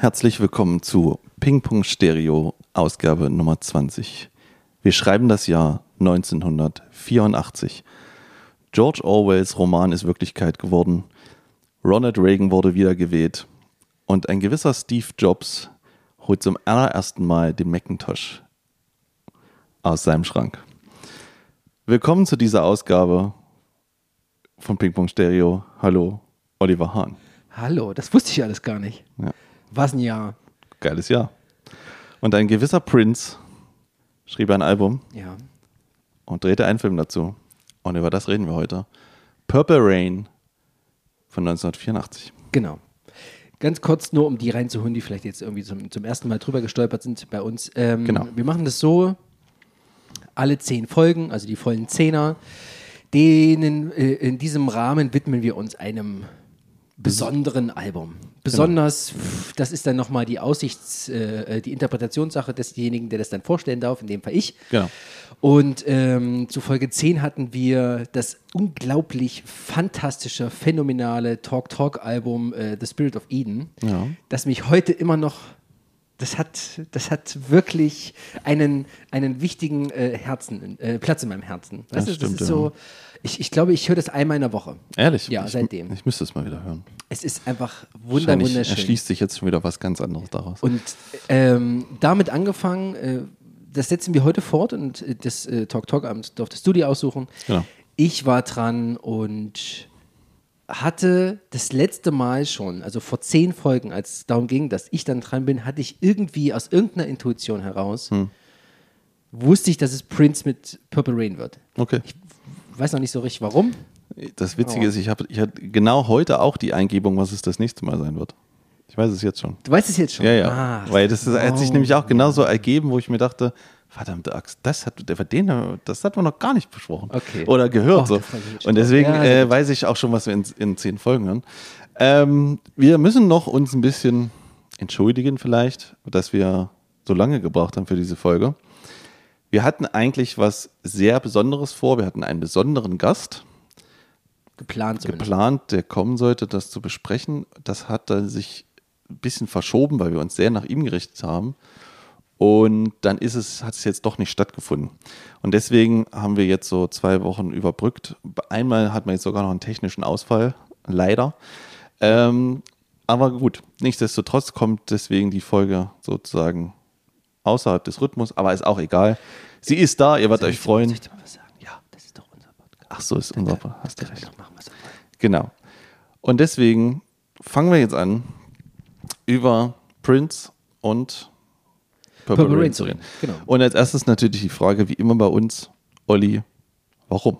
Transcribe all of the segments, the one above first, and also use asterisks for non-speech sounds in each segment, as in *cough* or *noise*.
Herzlich willkommen zu Ping Pong Stereo, Ausgabe Nummer 20. Wir schreiben das Jahr 1984. George Orwells Roman ist Wirklichkeit geworden. Ronald Reagan wurde wiedergewählt. Und ein gewisser Steve Jobs holt zum allerersten Mal den Macintosh aus seinem Schrank. Willkommen zu dieser Ausgabe von Ping Pong Stereo. Hallo, Oliver Hahn. Hallo, das wusste ich alles gar nicht. Ja. Was ein Jahr. Geiles Jahr. Und ein gewisser Prince schrieb ein Album Ja. und drehte einen Film dazu. Und über das reden wir heute. Purple Rain von 1984. Genau. Ganz kurz nur, um die reinzuholen, die vielleicht jetzt irgendwie zum, zum ersten Mal drüber gestolpert sind bei uns. Ähm, Genau. Wir machen das so, alle zehn Folgen, also die vollen Zehner, denen äh, in diesem Rahmen widmen wir uns einem besonderen Album. Besonders, pff, das ist dann nochmal die Aussichts-, äh, die Interpretationssache desjenigen, der das dann vorstellen darf, in dem Fall ich. Genau. Und ähm, zu Folge 10 hatten wir das unglaublich fantastische, phänomenale Talk-Talk-Album äh, The Spirit of Eden, Ja. das mich heute immer noch, das hat, das hat wirklich einen, einen wichtigen äh, Herzen, äh, Platz in meinem Herzen. Das Weißt du, stimmt, ist ja. Ich, ich glaube, ich höre das einmal in der Woche. Ehrlich? Ja, ich, seitdem. Ich müsste es mal wieder hören. Es ist einfach wunder, wunderschön. erschließt sich jetzt schon wieder was ganz anderes daraus. Und ähm, damit angefangen, äh, das setzen wir heute fort und äh, das äh, Talk Talk Abend durfte du dir aussuchen. Genau. Ich war dran und hatte das letzte Mal schon, also vor zehn Folgen, als es darum ging, dass ich dann dran bin, hatte ich irgendwie aus irgendeiner Intuition heraus, Hm. wusste ich, dass es Prince mit Purple Rain wird. Okay. Weiß noch nicht so richtig warum. Das Witzige Oh. ist, ich, hab, ich hatte genau heute auch die Eingebung, was es das nächste Mal sein wird. Ich weiß es jetzt schon. Du weißt es jetzt schon. Ja, ja. Ah, Weil das ist, hat sich oh. nämlich auch genauso ergeben, wo ich mir dachte, verdammte Axt, das hat, den, das hat man noch gar nicht besprochen. Okay. Oder gehört Oh, so. Und deswegen Ja, äh, weiß ich auch schon, was wir in, in zehn Folgen hören. Ähm, wir müssen noch uns ein bisschen entschuldigen vielleicht, dass wir so lange gebraucht haben für diese Folge. Wir hatten eigentlich was sehr Besonderes vor. Wir hatten einen besonderen Gast Geplant zumindest. geplant, der kommen sollte, das zu besprechen. Das hat dann sich ein bisschen verschoben, weil wir uns sehr nach ihm gerichtet haben. Und dann ist es, hat es jetzt doch nicht stattgefunden. Und deswegen haben wir jetzt so zwei Wochen überbrückt. Einmal hat man jetzt sogar noch einen technischen Ausfall, leider. Ähm, aber gut, nichtsdestotrotz kommt deswegen die Folge sozusagen außerhalb des Rhythmus, aber ist auch egal. Sie ist da, ihr werdet euch freuen. Ich mal was sagen? Ja, das ist doch unser Podcast. Ach so, ist unser, hast du recht. Genau. Und deswegen fangen wir jetzt an, über Prince und Purple, Purple Rain zu reden. genau. Und als erstes natürlich die Frage, wie immer bei uns, Olli, warum?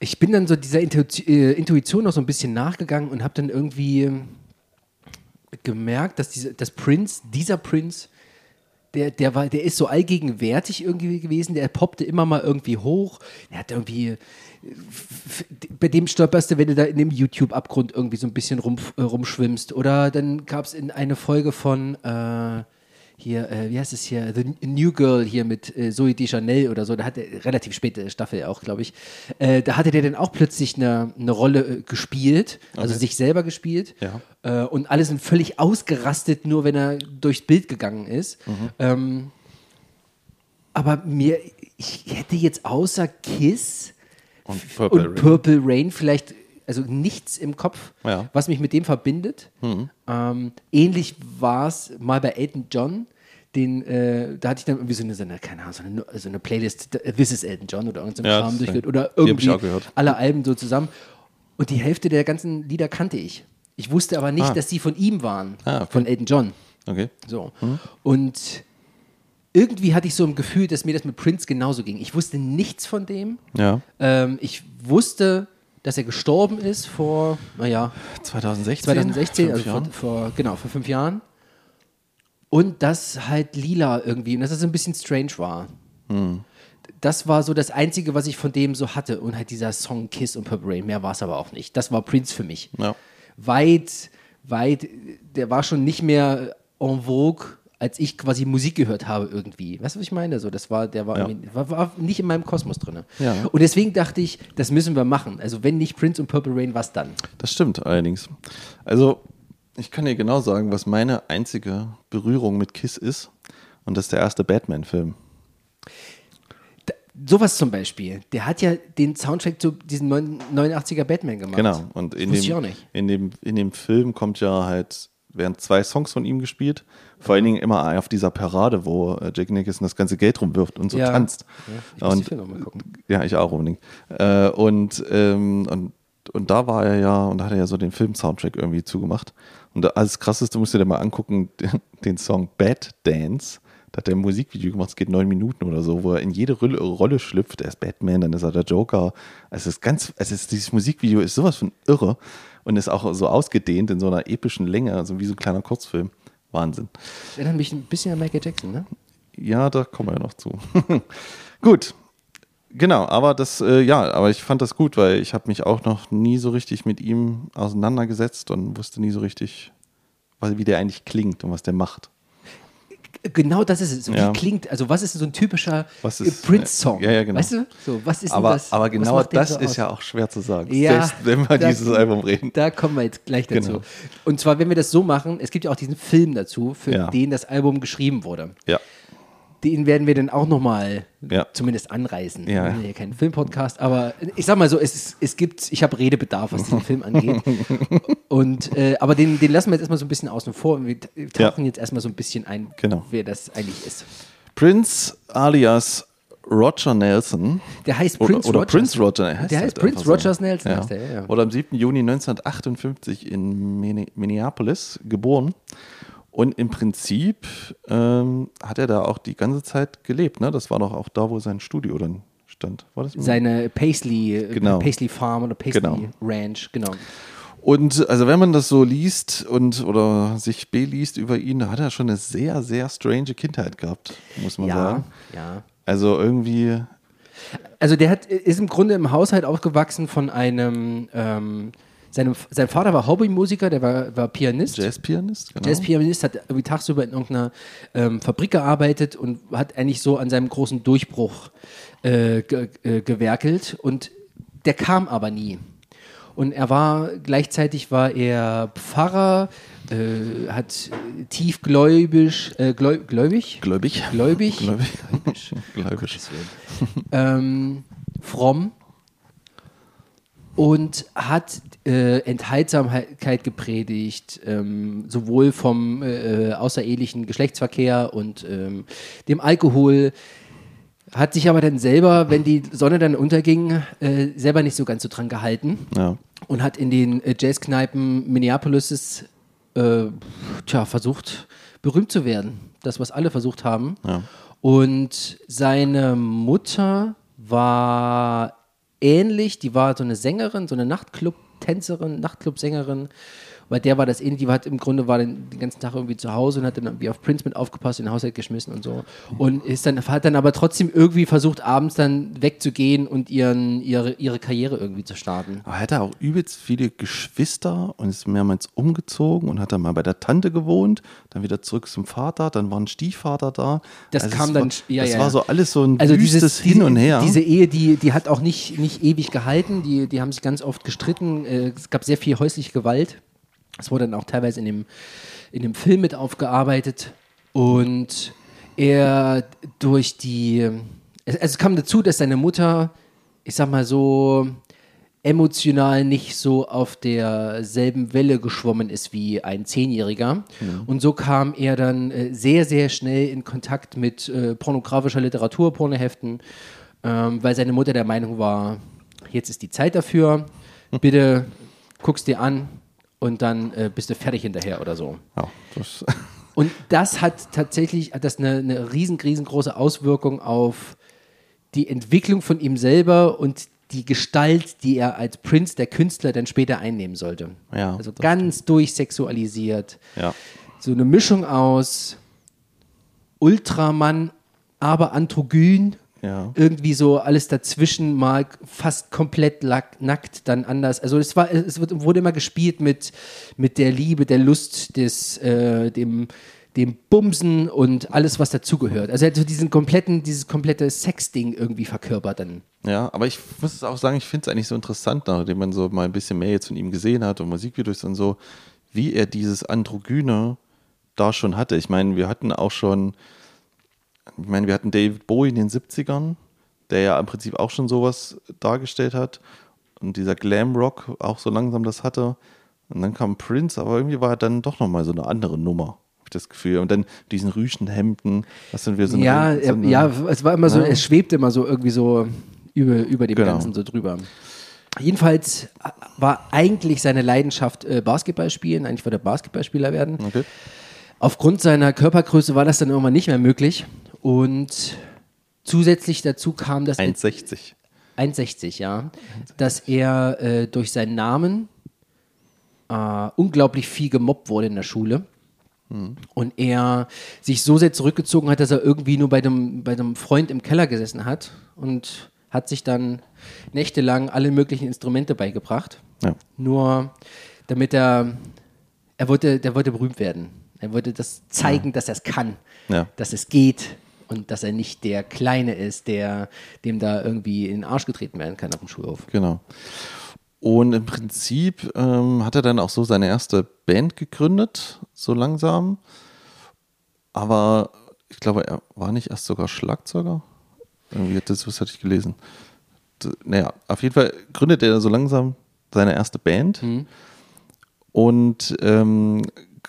ich bin dann so dieser Intuition, äh, Intuition noch so ein bisschen nachgegangen und habe dann irgendwie gemerkt, dass diese, dass Prince, dieser Prince, der, der, war, der ist so allgegenwärtig irgendwie gewesen, der poppte immer mal irgendwie hoch. Der hat irgendwie, äh, bei dem stolperst du, wenn du da in dem YouTube-Abgrund irgendwie so ein bisschen rum, äh, rumschwimmst. Oder dann gab es in eine Folge von äh, hier, äh, wie heißt es hier, The New Girl hier mit äh, Zoe Deschanel oder so, da hat er relativ späte Staffel auch, glaube ich, äh, da hatte der dann auch plötzlich eine, eine Rolle äh, gespielt, also Okay. sich selber gespielt. Ja. Äh, und alle sind völlig ausgerastet, nur wenn er durchs Bild gegangen ist. Ähm, aber mir, ich hätte jetzt außer Kiss Und Purple und Rain. Purple Rain vielleicht, also nichts im Kopf, Ja. Mhm. was mich mit dem verbindet. Ähm, ähnlich war es mal bei Elton John. Den, äh, da hatte ich dann irgendwie so eine, so eine keine Ahnung, so eine, so eine Playlist, This is Elton John oder irgendein Ja, Kram durchgehört oder irgendwie alle Alben so zusammen. Und die Hälfte der ganzen Lieder kannte ich. Ich wusste aber nicht, Ah. dass die von ihm waren, Ah, okay. von Elton John. Okay. So. Und irgendwie hatte ich so ein Gefühl, dass mir das mit Prince genauso ging. Ich wusste nichts von dem. Ja. Ähm, ich wusste, dass er gestorben ist vor, naja, 2016. 2016, Fünf also vor, vor, genau, vor fünf Jahren. Und das halt lila irgendwie, und dass es ein bisschen strange war. Das war so das Einzige, was ich von dem so hatte. Und halt dieser Song Kiss und Purple Rain, mehr war es aber auch nicht. Das war Prince für mich. Ja. Weit, weit, der war schon nicht mehr en vogue, als ich quasi Musik gehört habe irgendwie. Weißt du, was ich meine? So, das war, der war, Ja. war, war nicht in meinem Kosmos drin. Ja. Und deswegen dachte ich, das müssen wir machen. Also wenn nicht Prince und Purple Rain, was dann? Das stimmt allerdings. Also Ich kann dir genau sagen, was meine einzige Berührung mit Kiss ist. Und das ist der erste Batman-Film. Sowas zum Beispiel. Der hat ja den Soundtrack zu diesem 89er Batman gemacht. Genau. Und in Wusste ich auch dem, nicht. in, dem, in dem Film kommt ja halt, werden zwei Songs von ihm gespielt. Vor allen Dingen immer auf dieser Parade, wo äh, Jack Nicholson das ganze Geld rumwirft und so Ja. tanzt. Ja, ich und, mal gucken. Ja, ich auch unbedingt. Äh, und, ähm, und, und da war er ja, und da hat er ja so den Film-Soundtrack irgendwie zugemacht. Und da- als krasseste musst du dir mal angucken, den, *laughs* den Song Bad Dance. Da hat er ein Musikvideo gemacht, es geht neun Minuten oder so, wo er in jede Rolle, Rolle schlüpft. Er ist Batman, dann ist er der Joker. Es ist ganz, es ist, dieses Musikvideo ist sowas von irre und ist auch so ausgedehnt in so einer epischen Länge, also wie so ein kleiner Kurzfilm. Wahnsinn. Erinnert mich ein bisschen an Michael Jackson, ne? Ja, da kommen wir ja noch zu. *laughs* gut. Genau, aber das, äh, ja, aber ich fand das gut, weil ich habe mich auch noch nie so richtig mit ihm auseinandergesetzt und wusste nie so richtig, wie der eigentlich klingt und was der macht. Genau das ist es. So, Ja. Wie klingt, also was ist so ein typischer äh, ist- Prince-Song? Ja, ja, genau. Weißt du? So, was ist Aber, das? aber genau das so ist ja auch schwer zu sagen. Ja, Selbst wenn wir da- dieses Album reden. Da kommen wir jetzt gleich dazu. Genau. Und zwar, wenn wir das so machen, es gibt ja auch diesen Film dazu, für Ja. den das Album geschrieben wurde. Ja. Den werden wir dann auch nochmal Ja. zumindest anreißen. Ja. Wir sind ja kein Filmpodcast, aber ich sag mal so, es, es gibt, ich habe Redebedarf, was diesen Film angeht. *laughs* Und, äh, aber den, den lassen wir jetzt erstmal so ein bisschen außen vor und wir tauchen jetzt erstmal so ein bisschen ein, Genau. wer das eigentlich ist. Prince alias Roger Nelson. Der heißt Oder, Prince oder Rogers. Prince Roger. er Der heißt halt Prince Rogers Nelson, Ja. heißt der, ja. Wurde am 7. Juni 1958 in Minne- Minneapolis geboren. Und im Prinzip ähm, hat er da auch die ganze Zeit gelebt. Ne? Das war doch auch da, wo sein Studio dann stand. War das Seine Paisley, Genau. Paisley Farm oder Paisley Genau. Ranch, genau. Und also wenn man das so liest und oder sich beliest über ihn, da hat er schon eine sehr, sehr strange Kindheit gehabt, muss man Ja, sagen. ja. Also irgendwie, Also der hat, ist im Grunde im Haushalt aufgewachsen von einem, ähm, seinem, sein Vater war Hobbymusiker, der war, war Pianist. Jazzpianist, genau. Jazzpianist hat irgendwie tagsüber in irgendeiner ähm, Fabrik gearbeitet und hat eigentlich so an seinem großen Durchbruch äh, ge äh, gewerkelt und der kam aber nie. Und er war, gleichzeitig war er Pfarrer, äh, hat tiefgläubig, äh, gläu gläubig? Gläubig. Gläubig? Gläubig. Gläubig. ähm, fromm und hat äh, Enthaltsamkeit gepredigt, ähm, sowohl vom äh, außerehelichen Geschlechtsverkehr und ähm, dem Alkohol. Hat sich aber dann selber, wenn die Sonne dann unterging, äh, selber nicht so ganz so dran gehalten Ja. und hat in den äh, Jazzkneipen Minneapolis äh, tja, versucht, berühmt zu werden. Das, was alle versucht haben. Ja. Und seine Mutter war ähnlich, die war so eine Sängerin, so eine Nachtclub-Tänzerin, Nachtclub-Sängerin. Bei der war das ähnlich, die hat im Grunde war dann den ganzen Tag irgendwie zu Hause und hat dann irgendwie auf Prince mit aufgepasst, in den Haushalt geschmissen und so. Und ist dann, hat dann aber trotzdem irgendwie versucht, abends dann wegzugehen und ihren, ihre, ihre Karriere irgendwie zu starten. Aber er hatte auch übelst viele Geschwister und ist mehrmals umgezogen und hat dann mal bei der Tante gewohnt, dann wieder zurück zum Vater, dann war ein Stiefvater da. Das Also kam dann- War, ja, das ja, war so alles so ein Also wüstes dieses, Hin und Her. Diese Ehe, die, die hat auch nicht, nicht ewig gehalten. Die, die haben sich ganz oft gestritten. Äh, Es gab sehr viel häusliche Gewalt. Es wurde dann auch teilweise in dem, in dem Film mit aufgearbeitet. Und er durch die. Es, es kam dazu, dass seine Mutter, ich sag mal so, emotional nicht so auf derselben Welle geschwommen ist wie ein Zehnjähriger. Und so kam er dann äh, sehr, sehr schnell in Kontakt mit äh, pornografischer Literatur, Pornoheften, ähm, weil seine Mutter der Meinung war, jetzt ist die Zeit dafür, *laughs* bitte guck's dir an und dann äh, bist du fertig hinterher oder so. ja, das, *laughs* Und das hat tatsächlich hat das eine, eine riesen, riesengroße Auswirkung auf die Entwicklung von ihm selber und die Gestalt, die er als Prince, der Künstler, dann später einnehmen sollte. Ja, also ganz durchsexualisiert. ja. So eine Mischung aus Ultramann, aber androgyn. Ja. Irgendwie so alles dazwischen, mal fast komplett lack, nackt, dann anders. Also es war, es wurde immer gespielt mit, mit der Liebe, der Lust, des, äh, dem, dem Bumsen und alles, was dazugehört. Also er hat so diesen kompletten, dieses komplette Sex-Ding irgendwie verkörpert dann. Ja, aber ich muss auch sagen, ich finde es eigentlich so interessant, nachdem man so mal ein bisschen mehr jetzt von ihm gesehen hat und Musikvideos und so, wie er dieses Androgyne da schon hatte. Ich meine, wir hatten auch schon, ich meine, wir hatten David Bowie in den 70ern, der ja im Prinzip auch schon sowas dargestellt hat. Und dieser Glam-Rock auch so langsam das hatte. Und dann kam Prince, aber irgendwie war er dann doch nochmal so eine andere Nummer ich das Gefühl. Und dann diesen Rüschenhemden, was sind wir so ja, eine, so eine, ja, es war immer so, Ja. es schwebte immer so irgendwie so über, über dem Genau. Ganzen so drüber. Jedenfalls war eigentlich seine Leidenschaft äh, Basketball spielen, eigentlich wollte er Basketballspieler werden. Okay. Aufgrund seiner Körpergröße war das dann irgendwann nicht mehr möglich. Und zusätzlich dazu kam, dass 1,60. 1,60, ja, dass er äh, durch seinen Namen äh, unglaublich viel gemobbt wurde in der Schule. Und er sich so sehr zurückgezogen hat, dass er irgendwie nur bei dem, bei einem Freund im Keller gesessen hat und hat sich dann nächtelang alle möglichen Instrumente beigebracht. Ja. Nur damit er, er wollte, der wollte berühmt werden. Er wollte das zeigen, dass er es kann, Ja. dass es geht und dass er nicht der Kleine ist, der dem da irgendwie in den Arsch getreten werden kann auf dem Schulhof. Genau. Und im Prinzip ähm, hat er dann auch so seine erste Band gegründet, so langsam. Aber ich glaube, er war nicht erst sogar Schlagzeuger. Irgendwie hat das, was hatte ich gelesen. D- Naja, auf jeden Fall gründet er so langsam seine erste Band und ähm,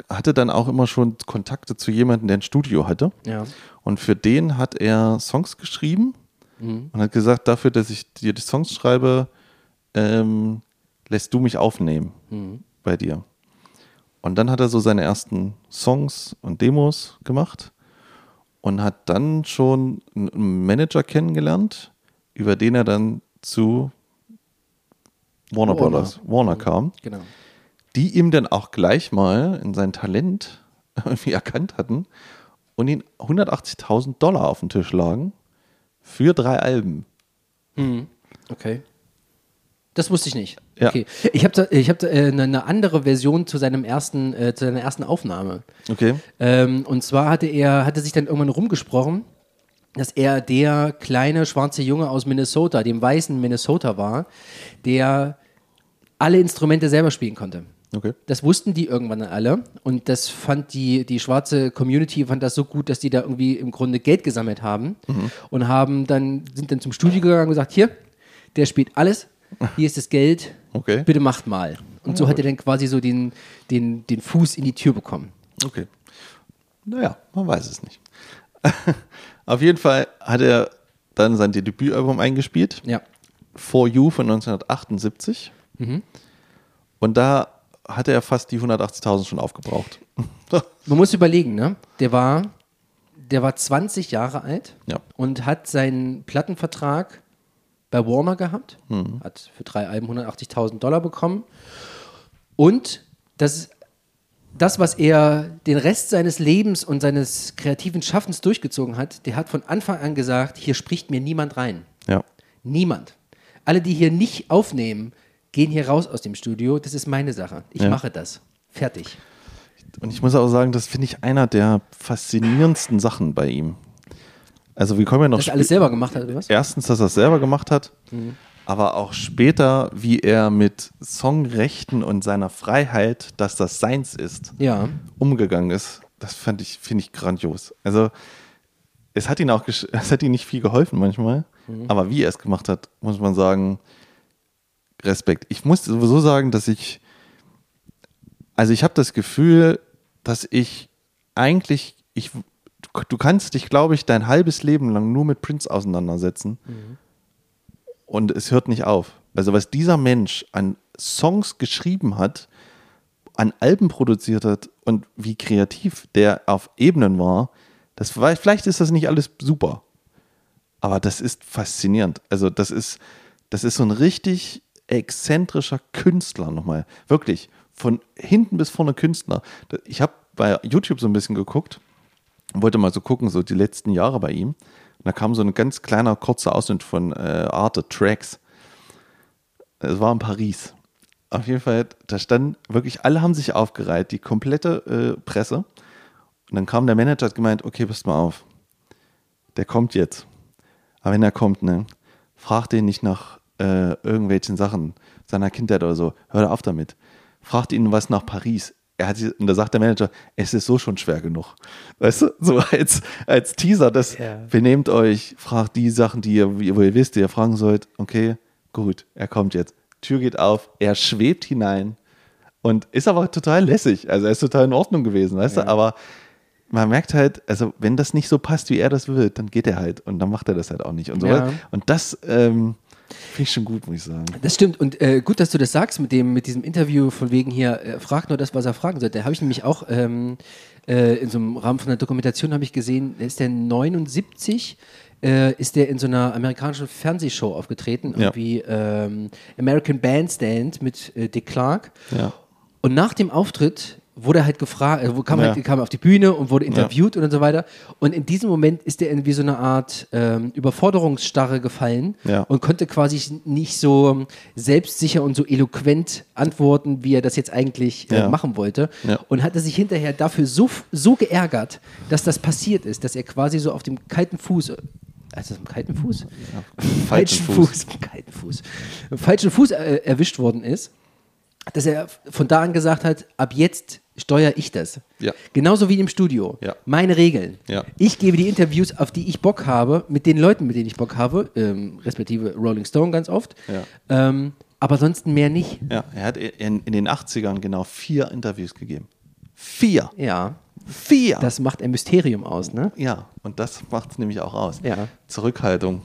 hatte dann auch immer schon Kontakte zu jemandem, der ein Studio hatte. Ja. Und für den hat er Songs geschrieben und hat gesagt, dafür, dass ich dir die Songs schreibe, ähm, lässt du mich aufnehmen bei dir. Und dann hat er so seine ersten Songs und Demos gemacht und hat dann schon einen Manager kennengelernt, über den er dann zu Warner, Warner. Brothers, Warner kam Genau. Die ihm dann auch gleich mal in sein Talent *laughs* irgendwie erkannt hatten und ihm 180.000 Dollar auf den Tisch lagen für drei Alben. Okay. Das wusste ich nicht. Ja. Okay. Ich habe ich hab äh, eine, eine andere Version zu seinem ersten, äh, zu seiner ersten Aufnahme. Okay. Ähm, und zwar hatte er, hatte sich dann irgendwann rumgesprochen, dass er der kleine schwarze Junge aus Minnesota, dem weißen Minnesota war, der alle Instrumente selber spielen konnte. Okay. Das wussten die irgendwann alle und das fand die, die schwarze Community fand das so gut, dass die da irgendwie im Grunde Geld gesammelt haben und haben dann, sind dann zum Studio gegangen und gesagt, hier, der spielt alles, hier ist das Geld, Okay. bitte macht mal. Und so hat er dann quasi so den, den, den Fuß in die Tür bekommen. Okay. Naja, man weiß es nicht. *laughs* auf jeden Fall hat er dann sein Debütalbum eingespielt. Ja. For You von 1978. Und da hatte er fast die 180.000 schon aufgebraucht. *laughs* Man muss überlegen, ne? Der war, der war 20 Jahre alt Ja. und hat seinen Plattenvertrag bei Warner gehabt, hat für drei Alben 180.000 Dollar bekommen und das, das, was er den Rest seines Lebens und seines kreativen Schaffens durchgezogen hat, der hat von Anfang an gesagt, hier spricht mir niemand rein. ja. Niemand. Alle, die hier nicht aufnehmen, gehen hier raus aus dem Studio. Das ist meine Sache. Ich Ja. mache das. Fertig. Und ich muss auch sagen, das finde ich einer der faszinierendsten Sachen bei ihm. Also wir kommen ja noch Dass er alles selber gemacht hat, oder was? erstens, dass er es selber gemacht hat, aber auch später, wie er mit Songrechten und seiner Freiheit, dass das seins ist, Ja. umgegangen ist. Das fand ich, finde ich grandios. Also es hat ihn auch, *laughs* es hat ihm nicht viel geholfen manchmal, aber wie er es gemacht hat, muss man sagen, Respekt. Ich muss sowieso sagen, dass ich, also ich habe das Gefühl, dass ich eigentlich, ich, du, kannst dich, glaube ich, dein halbes Leben lang nur mit Prince auseinandersetzen und es hört nicht auf. Also was dieser Mensch an Songs geschrieben hat, an Alben produziert hat und wie kreativ der auf Ebenen war, das war, vielleicht ist das nicht alles super, aber das ist faszinierend. Also das ist, das ist so ein richtig exzentrischer Künstler nochmal. Wirklich, von hinten bis vorne Künstler. Ich habe bei YouTube so ein bisschen geguckt wollte mal so gucken, so die letzten Jahre bei ihm. Und da kam so ein ganz kleiner, kurzer Ausschnitt von äh, Arte Tracks. Es war in Paris. Auf jeden Fall, da stand wirklich, alle haben sich aufgereiht, die komplette äh, Presse. Und dann kam der Manager, hat gemeint, okay, passt mal auf. Der kommt jetzt. Aber wenn er kommt, ne, frag den nicht nach äh, irgendwelchen Sachen seiner Kindheit oder so. Hör auf damit. Fragt ihn was nach Paris. er hat, und da sagt der Manager, es ist so schon schwer genug. Weißt du, so als, als Teaser, das Ja. benehmt euch, fragt die Sachen, die ihr, wo ihr wisst, die ihr fragen sollt. Okay, gut, er kommt jetzt. Tür geht auf, er schwebt hinein und ist aber total lässig. Also er ist total in Ordnung gewesen, weißt du, aber man merkt halt, also wenn das nicht so passt, wie er das will, dann geht er halt und dann macht er das halt auch nicht und so. Ja. Und das ähm, finde ich schon gut, muss ich sagen. Das stimmt und äh, gut, dass du das sagst mit dem mit diesem Interview von wegen hier äh, fragt nur das, was er fragen sollte. Da habe ich nämlich auch ähm, äh, in so einem Rahmen von der Dokumentation habe ich gesehen, ist der 79 äh, ist der in so einer amerikanischen Fernsehshow aufgetreten, Ja. irgendwie ähm, American Bandstand mit äh, Dick Clark. Ja. Und nach dem Auftritt wurde halt gefragt, äh, kam, Ja. halt, kam er auf die Bühne und wurde interviewt und so weiter. Und in diesem Moment ist er in wie so eine Art ähm, Überforderungsstarre gefallen Ja. und konnte quasi nicht so selbstsicher und so eloquent antworten, wie er das jetzt eigentlich äh, Ja. machen wollte. Ja. Und hatte sich hinterher dafür so, so geärgert, dass das passiert ist, dass er quasi so auf dem kalten Fuß. Also auf dem kalten Fuß? falschen falschen Fuß. Fuß. Kalten Fuß. Falschen Fuß äh, erwischt worden ist dass er von da an gesagt hat, ab jetzt steuere ich das. Ja. Genauso wie im Studio. Ja. Meine Regeln. Ja. Ich gebe die Interviews, auf die ich Bock habe, mit den Leuten, mit denen ich Bock habe, ähm, respektive Rolling Stone ganz oft. Ähm, aber sonst mehr nicht. Ja, er hat in, in den 80ern genau vier Interviews gegeben. Vier. Ja. Vier. Das macht ein Mysterium aus, ne? ja, und das macht es nämlich auch aus. Ja. Zurückhaltung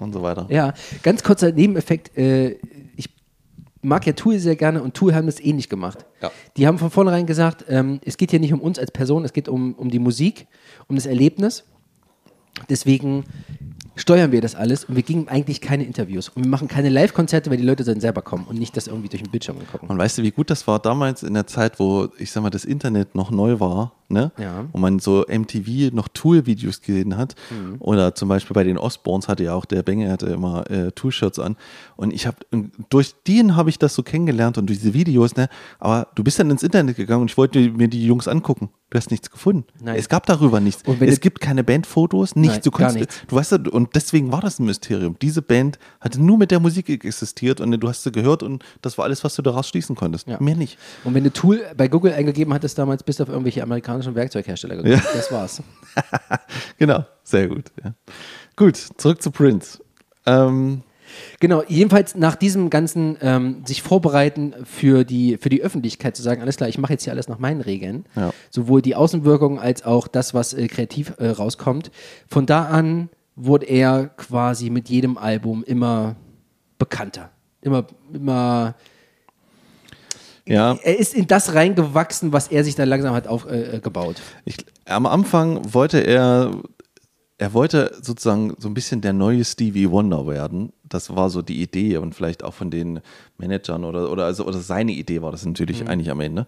und so weiter. Ja, ganz kurzer Nebeneffekt. Äh, ich mag ja Tool sehr gerne und Tool haben das ähnlich gemacht. Ja. Die haben von vornherein gesagt, ähm, es geht hier nicht um uns als Person, es geht um, um die Musik, um das Erlebnis. Deswegen steuern wir das alles und wir gingen eigentlich keine Interviews. Und wir machen keine Live-Konzerte, weil die Leute dann selber kommen und nicht das irgendwie durch den Bildschirm gucken. Und weißt du, wie gut das war damals in der Zeit, wo, ich sag mal, das Internet noch neu war, ne? Ja. Und man so MTV noch Tool-Videos gesehen hat. Oder zum Beispiel bei den Osborns hatte ja auch der Benge hatte immer äh, Tool-Shirts an. Und ich habe, durch den habe ich das so kennengelernt und durch diese Videos, ne? Aber du bist dann ins Internet gegangen und ich wollte mir die Jungs angucken. Du hast nichts gefunden. Nein. Es gab darüber nichts. Es gibt keine Bandfotos, nichts. Nein, du gar konntest, nichts. du weißt, ja, und deswegen war das ein Mysterium. Diese Band hatte nur mit der Musik existiert und du hast sie gehört und das war alles, was du daraus schließen konntest. Ja. Mehr nicht. Und wenn du Tool bei Google eingegeben hattest damals, bist du auf irgendwelche amerikanischen Werkzeughersteller gekommen. Das war's. *laughs* Genau, sehr gut. Ja. Gut, zurück zu Prince. Ähm, Genau, jedenfalls nach diesem ganzen ähm, sich vorbereiten für die, für die Öffentlichkeit zu sagen, alles klar, ich mache jetzt hier alles nach meinen Regeln, Ja. sowohl die Außenwirkung als auch das, was äh, kreativ äh, rauskommt. Von da an wurde er quasi mit jedem Album immer bekannter, immer, immer ja, er ist in das reingewachsen, was er sich dann langsam hat aufgebaut. Äh, ich, am Anfang wollte er, er wollte sozusagen so ein bisschen der neue Stevie Wonder werden. Das war so die Idee und vielleicht auch von den Managern oder, oder, also, oder seine Idee war das natürlich eigentlich am Ende.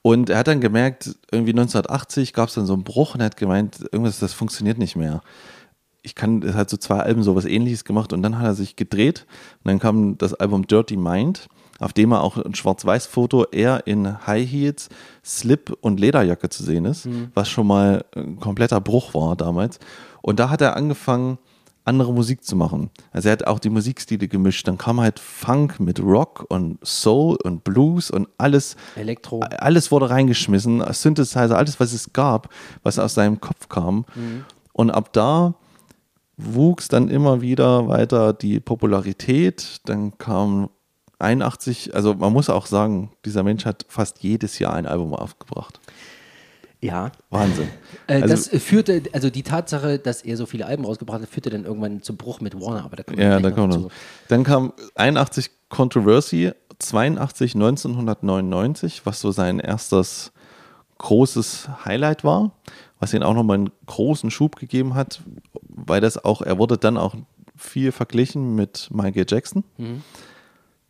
Und er hat dann gemerkt, irgendwie 1980 gab es dann so einen Bruch und er hat gemeint, irgendwas, das funktioniert nicht mehr. ich kann, er hat so zwei Alben sowas ähnliches gemacht und dann hat er sich gedreht und dann kam das Album Dirty Mind, auf dem er auch ein Schwarz-Weiß-Foto eher in High Heels, Slip und Lederjacke zu sehen ist, was schon mal ein kompletter Bruch war damals. Und da hat er angefangen, andere Musik zu machen. Also er hat auch die Musikstile gemischt. Dann kam halt Funk mit Rock und Soul und Blues und alles. Elektro. Alles wurde reingeschmissen. Synthesizer, alles, was es gab, was aus seinem Kopf kam. Und ab da wuchs dann immer wieder weiter die Popularität. Dann kam 81, also man muss auch sagen, dieser Mensch hat fast jedes Jahr ein Album aufgebracht. Ja. Wahnsinn. Äh, Also- das führte, also die Tatsache, dass er so viele Alben rausgebracht hat, führte dann irgendwann zum Bruch mit Warner, aber da Ja, da kommt noch. Dann kam 81 Controversy, 82 1999, was so sein erstes großes Highlight war, was ihn auch nochmal einen großen Schub gegeben hat, weil das auch, er wurde dann auch viel verglichen mit Michael Jackson,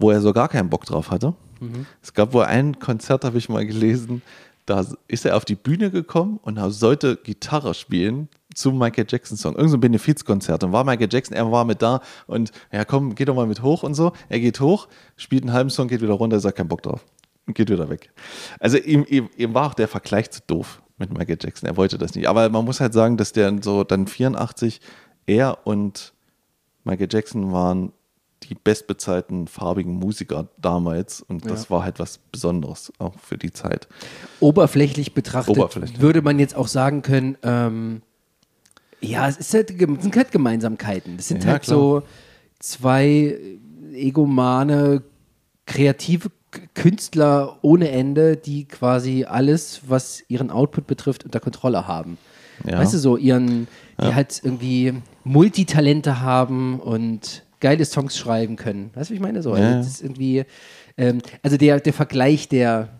wo er so gar keinen Bock drauf hatte. Es gab wohl ein Konzert, habe ich mal gelesen, da ist er auf die Bühne gekommen und sollte Gitarre spielen zum Michael Jackson Song. Irgend so ein Benefizkonzert. Und war Michael Jackson, er war mit da und ja komm, geh doch mal mit hoch und so. Er geht hoch, spielt einen halben Song, geht wieder runter, sagt keinen Bock drauf. Und geht wieder weg. Also ihm, ihm, ihm war auch der Vergleich zu doof mit Michael Jackson. Er wollte das nicht. Aber man muss halt sagen, dass der so dann 84, er und Michael Jackson waren die bestbezahlten farbigen Musiker damals und das Ja. war halt was Besonderes, auch für die Zeit. Oberflächlich betrachtet Oberflächlich. würde man jetzt auch sagen können, ähm, ja, es ist halt, sind halt Gemeinsamkeiten. Das sind Ja, halt klar. so zwei egomane, kreative Künstler ohne Ende, die quasi alles, was ihren Output betrifft, unter Kontrolle haben. Ja. Weißt du, so ihren, die halt irgendwie Multitalente haben und geile Songs schreiben können. Weißt du, wie ich meine? So, also ja. das ist irgendwie, ähm, also der, der Vergleich, der,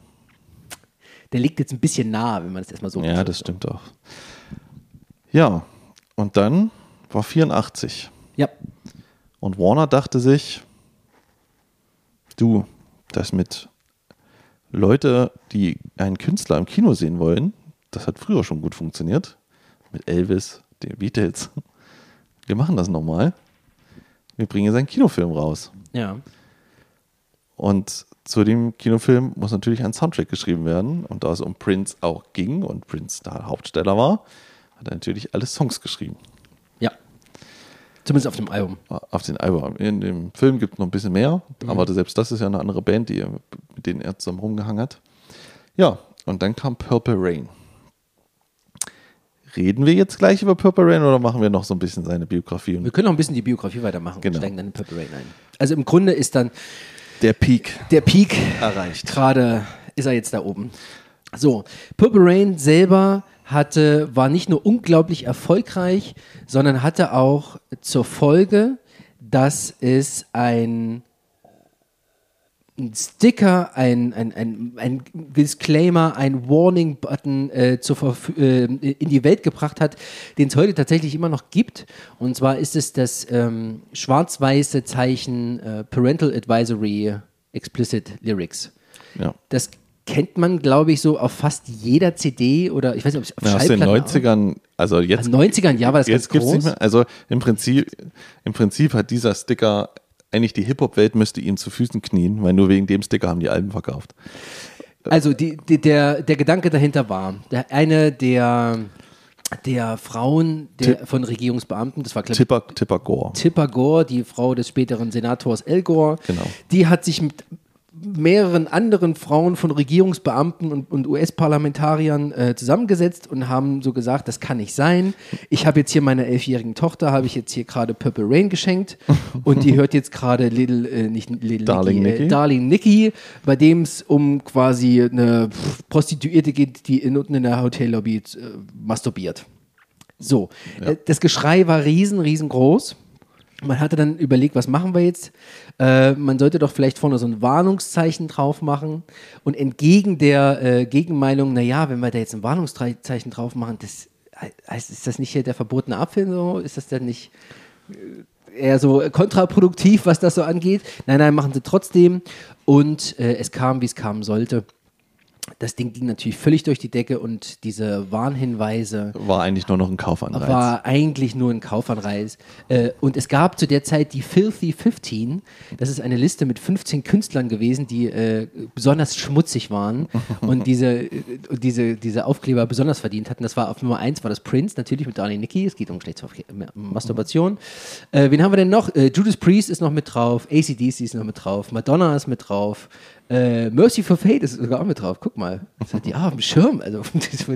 der liegt jetzt ein bisschen nah, wenn man es erstmal so Ja, das stimmt auch. Ja, und dann war 84 Ja, und Warner dachte sich, du, das mit Leute, die einen Künstler im Kino sehen wollen, das hat früher schon gut funktioniert. Mit Elvis, den Beatles. Wir machen das nochmal. Wir bringen jetzt einen Kinofilm raus. ja. Und zu dem Kinofilm muss natürlich ein Soundtrack geschrieben werden. Und da es um Prince auch ging und Prince da Hauptsteller war, hat er natürlich alle Songs geschrieben. Ja. Zumindest auf dem Album. Auf den Album. In dem Film gibt es noch ein bisschen mehr, Mhm. aber selbst das ist ja eine andere Band, die, er- mit denen er zusammen rumgehangen hat. Ja, und dann kam Purple Rain. Reden wir jetzt gleich über Purple Rain oder machen wir noch so ein bisschen seine Biografie? Wir können noch ein bisschen die Biografie weitermachen Genau. und steigen dann in Purple Rain ein. Also im Grunde ist dann Der Peak der Peak erreicht. gerade, ist er jetzt da oben. So, Purple Rain selber hatte, war nicht nur unglaublich erfolgreich, sondern hatte auch zur Folge, dass es ein ein Sticker, ein, ein, ein, ein Disclaimer, ein Warning-Button äh, äh, in die Welt gebracht hat, den es heute tatsächlich immer noch gibt. Und zwar ist es das ähm, schwarz-weiße Zeichen äh, Parental Advisory Explicit Lyrics. Ja. Das kennt man, glaube ich, so auf fast jeder CD oder ich weiß nicht, ob es auf Ja, aus den Schallplatten auch- 90ern, also jetzt, In den 90ern, ja, war das jetzt ganz groß. nicht mehr. Also im Prinzip, im Prinzip hat dieser Sticker, eigentlich die Hip-Hop-Welt müsste ihm zu Füßen knien, weil nur wegen dem Sticker haben die Alben verkauft. Also die, die, der, der Gedanke dahinter war, der, eine der, der Frauen der, von Regierungsbeamten, das war ich Tipper, Tipper Gore. Tipper Gore, die Frau des späteren Senators Al Gore, Genau. die hat sich mit mehreren anderen Frauen von Regierungsbeamten und, und US-Parlamentariern äh, zusammengesetzt und haben so gesagt, das kann nicht sein. Ich habe jetzt hier meiner elfjährigen Tochter, habe ich jetzt hier gerade Purple Rain geschenkt *laughs* und die hört jetzt gerade Little, äh, nicht Little Darling Nicky, Nicky. Äh, Darling Nicky, bei dem es um quasi eine Prostituierte geht, die in, unten in der Hotellobby äh, masturbiert. So, äh, das Geschrei war riesen, riesengroß. Man hatte dann überlegt, was machen wir jetzt? Äh, man sollte doch vielleicht vorne so ein Warnungszeichen drauf machen. Und entgegen der äh, Gegenmeinung, naja, wenn wir da jetzt ein Warnungszeichen drauf machen, das, heißt, ist das nicht hier der verbotene Apfel so? Ist das denn nicht äh, eher so kontraproduktiv, was das so angeht? Nein, nein, machen sie trotzdem. Und äh, es kam, wie es kommen sollte. Das Ding ging natürlich völlig durch die Decke und diese Warnhinweise War eigentlich nur noch ein Kaufanreiz. war eigentlich nur ein Kaufanreiz. Äh, und es gab zu der Zeit die Filthy 15. Das ist eine Liste mit 15 Künstlern gewesen, die äh, besonders schmutzig waren *laughs* und diese, diese, diese Aufkleber besonders verdient hatten. Das war auf Nummer 1 war das Prince, natürlich mit Darling Nicky. Es geht um Geschlechtsmasturbation. Äh, wen haben wir denn noch? Judas Priest ist noch mit drauf. ACDC ist noch mit drauf. Madonna ist mit drauf. Äh, Mercy for Fate ist sogar auch mit drauf. Guck mal. Das hat die auch auf dem Schirm. Also, *laughs* das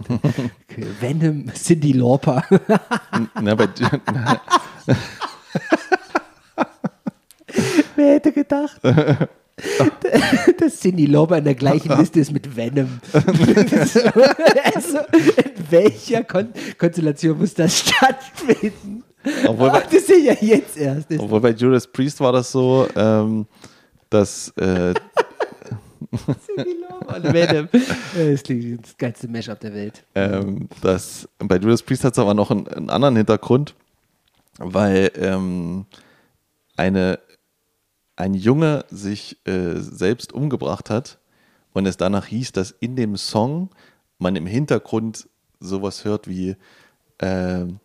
Venom, Cindy Lauper. Na, bei, *laughs* Wer hätte gedacht? *laughs* dass Cindy Lauper in der gleichen Liste ist mit Venom. also, in welcher Kon Konstellation muss das stattfinden? obwohl, bei, das sehe ich ja jetzt erst. Das obwohl bei Judas Priest war das so, ähm, dass äh, und Venom. *laughs* Das klingt das geilste Mashup der Welt. ähm, das, bei Judas Priest hat es aber noch einen, einen anderen Hintergrund, weil ähm, eine, ein Junge sich äh, selbst umgebracht hat und es danach hieß, dass in dem Song man im Hintergrund sowas hört wie ähm,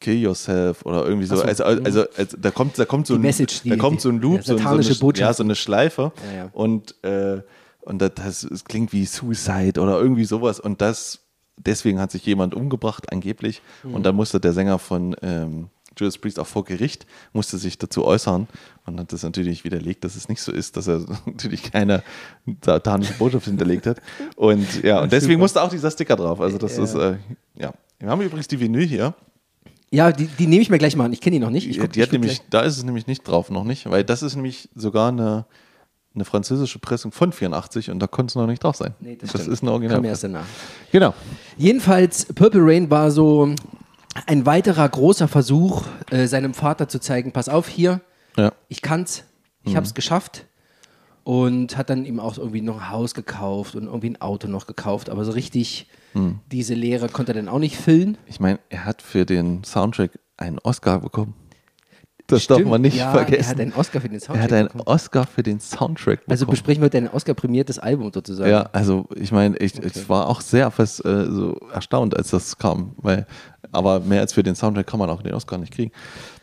Kill yourself oder irgendwie so. So, Also, also, also, da kommt, da kommt so ein, Message, die- da kommt so ein Loop, so, so, eine, ja, so eine Schleife Ja, ja. und äh, und das, das, es klingt wie Suicide oder irgendwie sowas und das deswegen hat sich jemand umgebracht angeblich Mhm. und dann musste der Sänger von ähm, Judas Priest auch vor Gericht, musste sich dazu äußern und hat das natürlich widerlegt, dass es nicht so ist, dass er *laughs* natürlich keine satanische Botschaft hinterlegt hat. Und ja, und deswegen Super. musste auch dieser Sticker drauf. Also das Ja. ist, äh, ja. Wir haben übrigens die Vinyl hier. Ja, die, die nehme ich mir gleich mal an. Ich kenne die noch nicht. Guck, die hat nämlich, da ist es nämlich nicht drauf, noch nicht, weil das ist nämlich sogar eine, eine französische Pressung von 84 und da konnte es noch nicht drauf sein. Nee, das das ist eine Kam erst Original. danach. Genau. Jedenfalls, Purple Rain war so ein weiterer großer Versuch, äh, seinem Vater zu zeigen, pass auf hier, Ja. ich kann's, ich Mhm. hab's geschafft. Und hat dann ihm auch irgendwie noch ein Haus gekauft und irgendwie ein Auto noch gekauft. Aber so richtig Mhm. diese Lehre konnte er dann auch nicht füllen. Ich meine, er hat für den Soundtrack einen Oscar bekommen. Das darf Stimmt, man nicht ja, vergessen. Er hat einen Oscar für den Er Soundtrack hat einen bekommen. Oscar für den Soundtrack bekommen. Also besprechen wir heute ein Oscar-prämiertes Album sozusagen. ja, also ich meine, ich, ich war auch sehr fast, äh, so erstaunt, als das kam, weil, aber mehr als für den Soundtrack kann man auch den Oscar nicht kriegen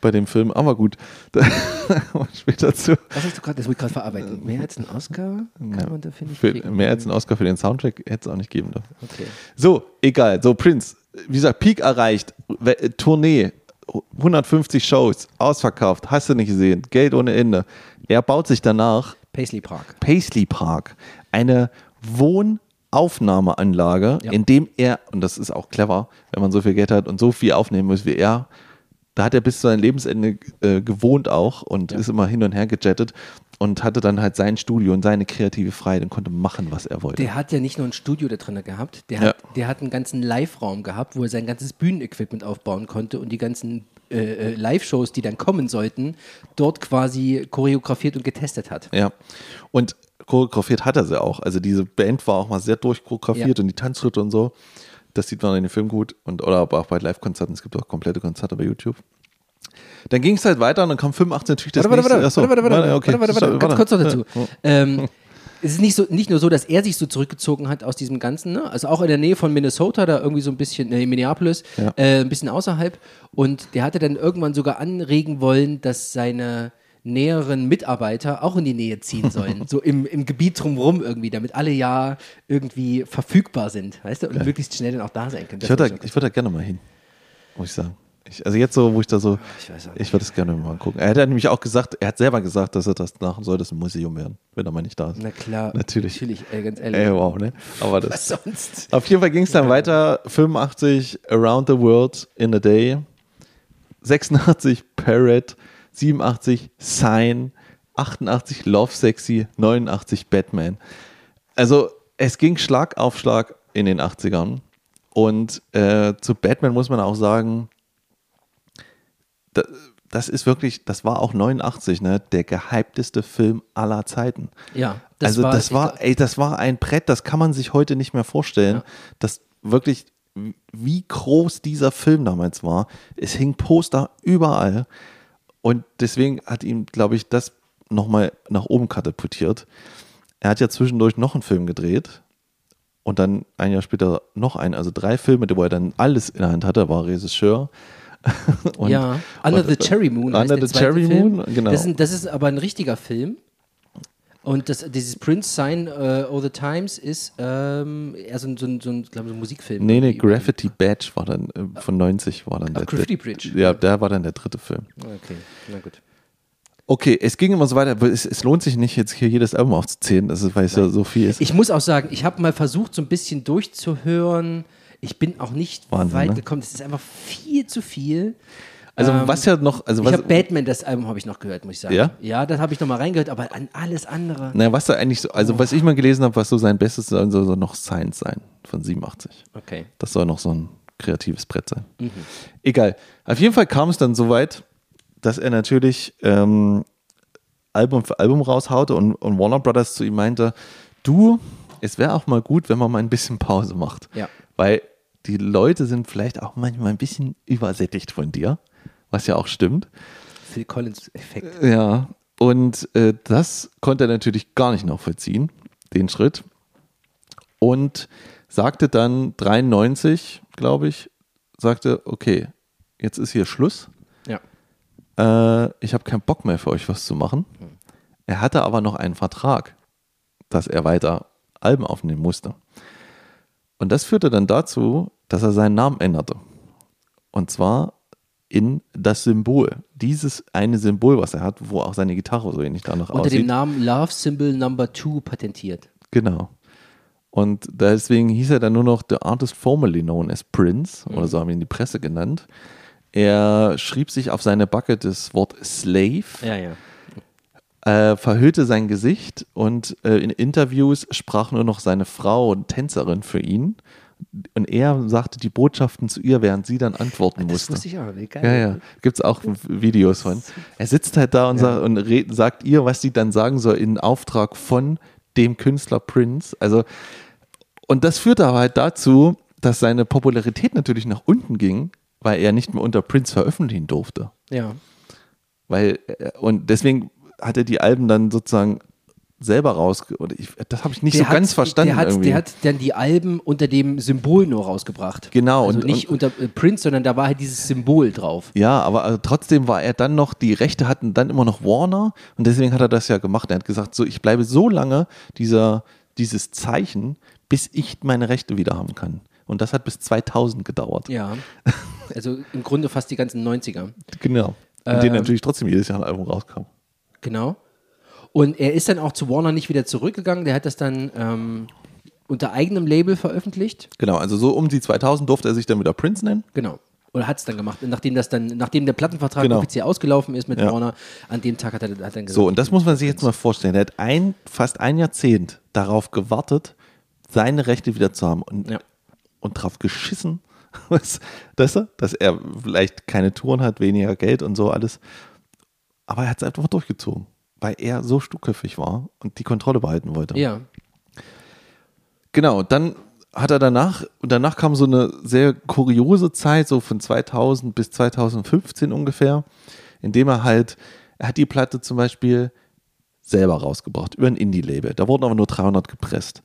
bei dem Film. Aber gut, *laughs* später zu. Was hast du gerade, das muss ich gerade verarbeiten. Mehr als ein Oscar kann Ja. man dafür nicht Für, kriegen. mehr als einen Oscar für den Soundtrack hätte es auch nicht geben dürfen. Okay. So, egal. So, Prince, wie gesagt, Peak erreicht, Tournee, 150 Shows, ausverkauft, hast du nicht gesehen, Geld ohne Ende. Er baut sich danach Paisley Park. Paisley Park, eine Wohnaufnahmeanlage, Ja. in dem er, und das ist auch clever, wenn man so viel Geld hat und so viel aufnehmen muss wie er, da hat er bis zu seinem Lebensende äh, gewohnt auch und ist immer hin und her gejettet und hatte dann halt sein Studio und seine kreative Freiheit und konnte machen, was er wollte. Der hat ja nicht nur ein Studio da drin gehabt, der Ja. hat, der hat einen ganzen Live-Raum gehabt, wo er sein ganzes Bühnenequipment aufbauen konnte und die ganzen äh, äh, Live-Shows, die dann kommen sollten, dort quasi choreografiert und getestet hat. Ja. Und choreografiert hat er sie auch. Also diese Band war auch mal sehr durchchoreografiert Ja. und die Tanzschritte und so. Das sieht man in dem Film gut. Und, oder aber auch bei Live-Konzerten. Es gibt auch komplette Konzerte bei YouTube. Dann ging es halt weiter und dann kam 85 natürlich das Warte, warte, nächste. warte, Achso, warte, warte, warte, okay. warte, warte, warte, ganz kurz noch dazu. Ja. Ähm, *laughs* es ist nicht, so, nicht nur so, dass er sich so zurückgezogen hat aus diesem Ganzen, ne? also auch in der Nähe von Minnesota, da irgendwie so ein bisschen, äh, Minneapolis, Ja. äh, ein bisschen außerhalb. Und der hatte dann irgendwann sogar anregen wollen, dass seine näheren Mitarbeiter auch in die Nähe ziehen sollen, *laughs* so im, im Gebiet drumherum irgendwie, damit alle ja irgendwie verfügbar sind, weißt du, und möglichst schnell dann auch da sein können. Ich Das würde war da, ich würde da gerne mal hin. Muss ich sagen. Ich, also jetzt so, wo ich da so, Ich ich würde es gerne mal gucken. Er hat ja nämlich auch gesagt, er hat selber gesagt, dass er das machen soll, das ein Museum werden, wenn er mal nicht da ist. Na klar, Natürlich. Natürlich, ey, ganz ehrlich. Ey, wow, ne? Aber das. Was sonst? Auf jeden Fall ging es dann weiter. 85 Around the World in a Day. 86 Parrot. 87 Sign. 88 Love Sexy. 89 Batman. Also es ging Schlag auf Schlag in den 80ern. Und äh, zu Batman muss man auch sagen, das ist wirklich, das war auch 89, ne, der gehypteste Film aller Zeiten. Ja, also das ich war, glaub- ey, das war ein Brett, das kann man sich heute nicht mehr vorstellen. Ja. Das wirklich, wie groß dieser Film damals war. Es hing Poster überall. Und deswegen hat ihm, glaube ich, das nochmal nach oben katapultiert. Er hat ja zwischendurch noch einen Film gedreht und dann ein Jahr später noch einen, also drei Filme, wo er dann alles in der Hand hatte, er war Regisseur. *laughs* Und- ja, Under und- the Cherry Moon. Under der the Cherry Film. Moon, genau. Das ist, das ist aber ein richtiger Film. Und das, dieses Prince Sign uh, All the Times ist ähm, eher so ein, so ein, so ein, glaub, so ein Musikfilm. Nee, nee. Graffiti Badge war dann äh, von 90 war dann Ach, der, Graffiti der Bridge. Ja, der war dann der dritte Film. Okay, na gut. Okay, es ging immer so weiter, es, es lohnt sich nicht, jetzt hier jedes Album aufzuzählen, das ist, weil es ja so viel ist. Ich muss auch sagen, ich habe mal versucht, so ein bisschen durchzuhören. Ich bin auch nicht Wahnsinn, weit ne? gekommen. Das ist einfach viel zu viel. Also Ähm, was ja noch, also ich was, habe Batman, das Album habe ich noch gehört, muss ich sagen. Ja? Ja, das habe ich noch mal reingehört, aber an alles andere. na, was da eigentlich so, also was ich mal gelesen habe, was so sein Bestes soll, soll so noch Science sein von 87. Okay. Das soll noch so ein kreatives Brett sein. Egal. Auf jeden Fall kam es dann so weit, dass er natürlich ähm, Album für Album raushaute und, und Warner Brothers zu ihm meinte, du, es wäre auch mal gut, wenn man mal ein bisschen Pause macht. Ja. Weil die Leute sind vielleicht auch manchmal ein bisschen übersättigt von dir, was ja auch stimmt. Phil Collins-Effekt. Ja, und äh, das konnte er natürlich gar nicht nachvollziehen, den Schritt. Und sagte dann 93, glaube ich, sagte, okay, jetzt ist hier Schluss. Ja. Äh, ich habe keinen Bock mehr für euch was zu machen. Er hatte aber noch einen Vertrag, dass er weiter Alben aufnehmen musste. Und das führte dann dazu, dass er seinen Namen änderte. Und zwar in das Symbol. Dieses eine Symbol, was er hat, wo auch seine Gitarre so ähnlich danach Unter aussieht. dem Namen Love Symbol Number Two patentiert. Genau. Und deswegen hieß er dann nur noch The Artist Formerly Known as Prince, oder so haben ihn die Presse genannt. Er schrieb sich auf seine Backe das Wort Slave, Ja, ja. Äh, verhüllte sein Gesicht und äh, in Interviews sprach nur noch seine Frau und Tänzerin für ihn. Und er sagte die Botschaften zu ihr, während sie dann antworten Das musste. wusste ich auch nicht. Geil. Ja, ja. Gibt es auch Videos von. Er sitzt halt da und, sagt, und red, sagt ihr, was sie dann sagen soll, in Auftrag von dem Künstler Prince. Also, und das führte aber halt dazu, dass seine Popularität natürlich nach unten ging, weil er nicht mehr unter Prince veröffentlichen durfte. Ja. Weil, äh, und deswegen hat er die Alben dann sozusagen selber raus. Oder ich, das habe ich nicht Der so ganz hat- verstanden. Der hat, irgendwie. der hat dann die Alben unter dem Symbol nur rausgebracht. Genau, Also und- nicht und- unter äh, Prince, sondern da war halt dieses Symbol drauf. Ja, aber also trotzdem war er dann noch, die Rechte hatten dann immer noch Warner und deswegen hat er das ja gemacht. Er hat gesagt, so ich bleibe so lange dieser, dieses Zeichen, bis ich meine Rechte wieder haben kann. Und das hat bis 2000 gedauert. Ja. Also im Grunde fast die ganzen 90er. Genau. In Ähm. denen natürlich trotzdem jedes Jahr ein Album rauskam. Genau. Und er ist dann auch zu Warner nicht wieder zurückgegangen. Der hat das dann ähm, unter eigenem Label veröffentlicht. Genau, also so um die 2000 durfte er sich dann wieder Prince nennen. Genau. Oder hat es dann gemacht. Nachdem das dann, nachdem der Plattenvertrag Genau. offiziell ausgelaufen ist mit Ja. Warner, an dem Tag hat er, hat er dann gesagt. So, und das muss man sich jetzt mal vorstellen. Er hat ein, fast ein Jahrzehnt darauf gewartet, seine Rechte wieder zu haben und, Ja. und darauf geschissen, *laughs* dass, dass er vielleicht keine Touren hat, weniger Geld und so alles. Aber er hat es einfach durchgezogen, weil er so stuckköpfig war und die Kontrolle behalten wollte. Ja. Genau, dann hat er danach, und danach kam so eine sehr kuriose Zeit, so von 2000 bis 2015 ungefähr, in dem er halt, er hat die Platte zum Beispiel selber rausgebracht, über ein Indie-Label. Da wurden aber nur 300 gepresst.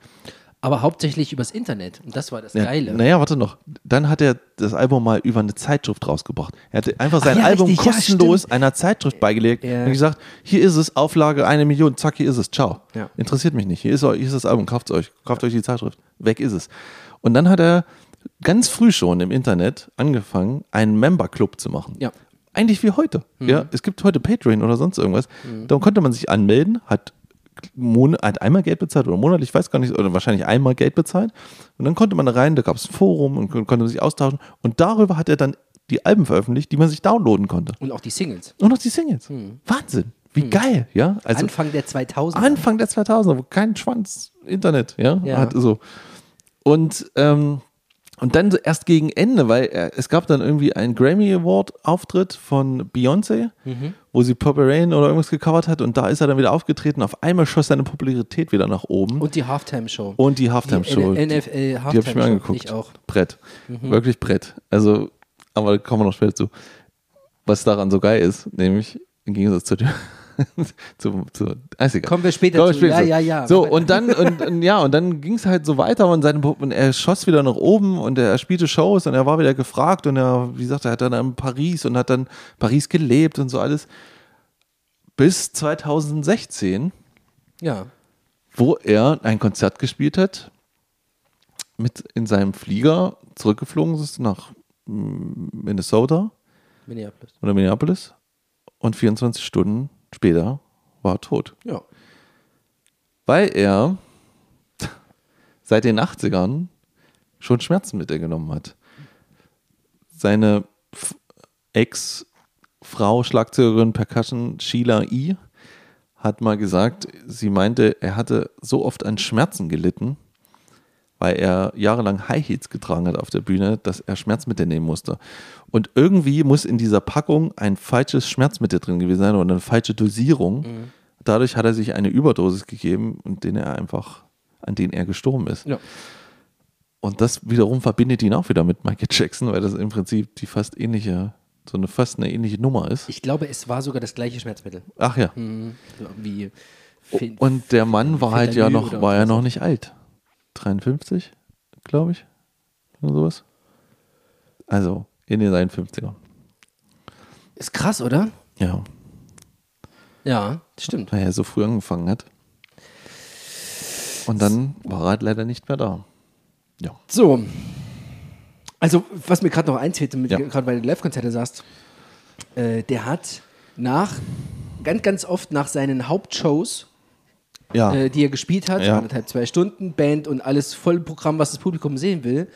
Aber hauptsächlich übers Internet. Und das war das Ja, Geile. Naja, warte noch. Dann hat er das Album mal über eine Zeitschrift rausgebracht. Er hatte einfach sein ja, Album richtig, ja, kostenlos einer Zeitschrift beigelegt Ja. und gesagt, hier ist es, Auflage eine Million, zack, hier ist es, ciao. Ja. Interessiert mich nicht. Hier ist, hier ist das Album, kauft euch, kauft euch die Zeitschrift. Weg ist es. Und dann hat er ganz früh schon im Internet angefangen, einen Member-Club zu machen. Ja. Eigentlich wie heute. Mhm. Ja, es gibt heute Patreon oder sonst irgendwas. Da konnte man sich anmelden, hat, Mon hat einmal Geld bezahlt oder monatlich, ich weiß gar nicht, oder wahrscheinlich einmal Geld bezahlt. Und dann konnte man da rein, da gab es ein Forum und kon- konnte sich austauschen. Und darüber hat er dann die Alben veröffentlicht, die man sich downloaden konnte. Und auch die Singles. Und noch die Singles. Wahnsinn. Wie geil, ja? Also Anfang der 2000er. Anfang der 2000er, wo kein Schwanz Internet, ja, Ja. hat so. Und ähm, und dann erst gegen Ende, weil er, es gab dann irgendwie einen Grammy Award Auftritt von Beyoncé, Mhm. wo sie Purple Rain oder irgendwas gecovert hat und da ist er dann wieder aufgetreten. Auf einmal schoss seine Popularität wieder nach oben. Und die Halftime-Show. Und die Halftime Show. Die NFL Die habe Halftime ich mir angeguckt. Ich auch. Mhm. Brett. Wirklich Brett. Also, aber da kommen wir noch später zu. Was daran so geil ist, nämlich im Gegensatz zu dem. *laughs* zu, zu, egal. Kommen wir später Kommen wir zu. Ja, zu. ja, ja. So, und dann, und, und ja, und dann ging es halt so weiter und, seine, und er schoss wieder nach oben und er spielte Shows und er war wieder gefragt und er, wie gesagt, er hat dann in Paris und hat dann Paris gelebt und so alles. Bis 2016 Ja. wo er ein Konzert gespielt hat, mit in seinem Flieger zurückgeflogen ist nach mm, Minnesota Minneapolis. oder Minneapolis und 24 Stunden später war er tot. Ja. Weil er seit den 80ern schon Schmerzmittel genommen hat. Seine Ex-Frau, Schlagzeugerin, Percussion, Sheila E., hat mal gesagt, sie meinte, er hatte so oft an Schmerzen gelitten, weil er jahrelang High Heels getragen hat auf der Bühne, dass er Schmerzmittel nehmen musste. Und irgendwie muss in dieser Packung ein falsches Schmerzmittel drin gewesen sein oder eine falsche Dosierung. Dadurch hat er sich eine Überdosis gegeben und den er einfach, an den er gestorben ist. Ja. Und das wiederum verbindet ihn auch wieder mit Michael Jackson, weil das im Prinzip die fast ähnliche, so eine fast eine ähnliche Nummer ist. Ich glaube, es war sogar das gleiche Schmerzmittel. Ach ja. Mhm. So Wie Und der Mann war halt ja noch, war ja noch nicht alt. 53, glaube ich. Oder sowas. Also in den seinen 50ern. Ist krass, oder? Ja, Ja, stimmt. weil er so früh angefangen hat. Und dann war er halt leider nicht mehr da. Ja. So. Also, was mir gerade noch einzählte, mit- Ja. gerade weil du Live-Konzerte sagst, äh, der hat nach, ganz, ganz oft nach seinen Hauptshows, Ja. äh, die er gespielt hat, Ja. anderthalb, zwei Stunden, Band und alles Vollprogramm, was das Publikum sehen will,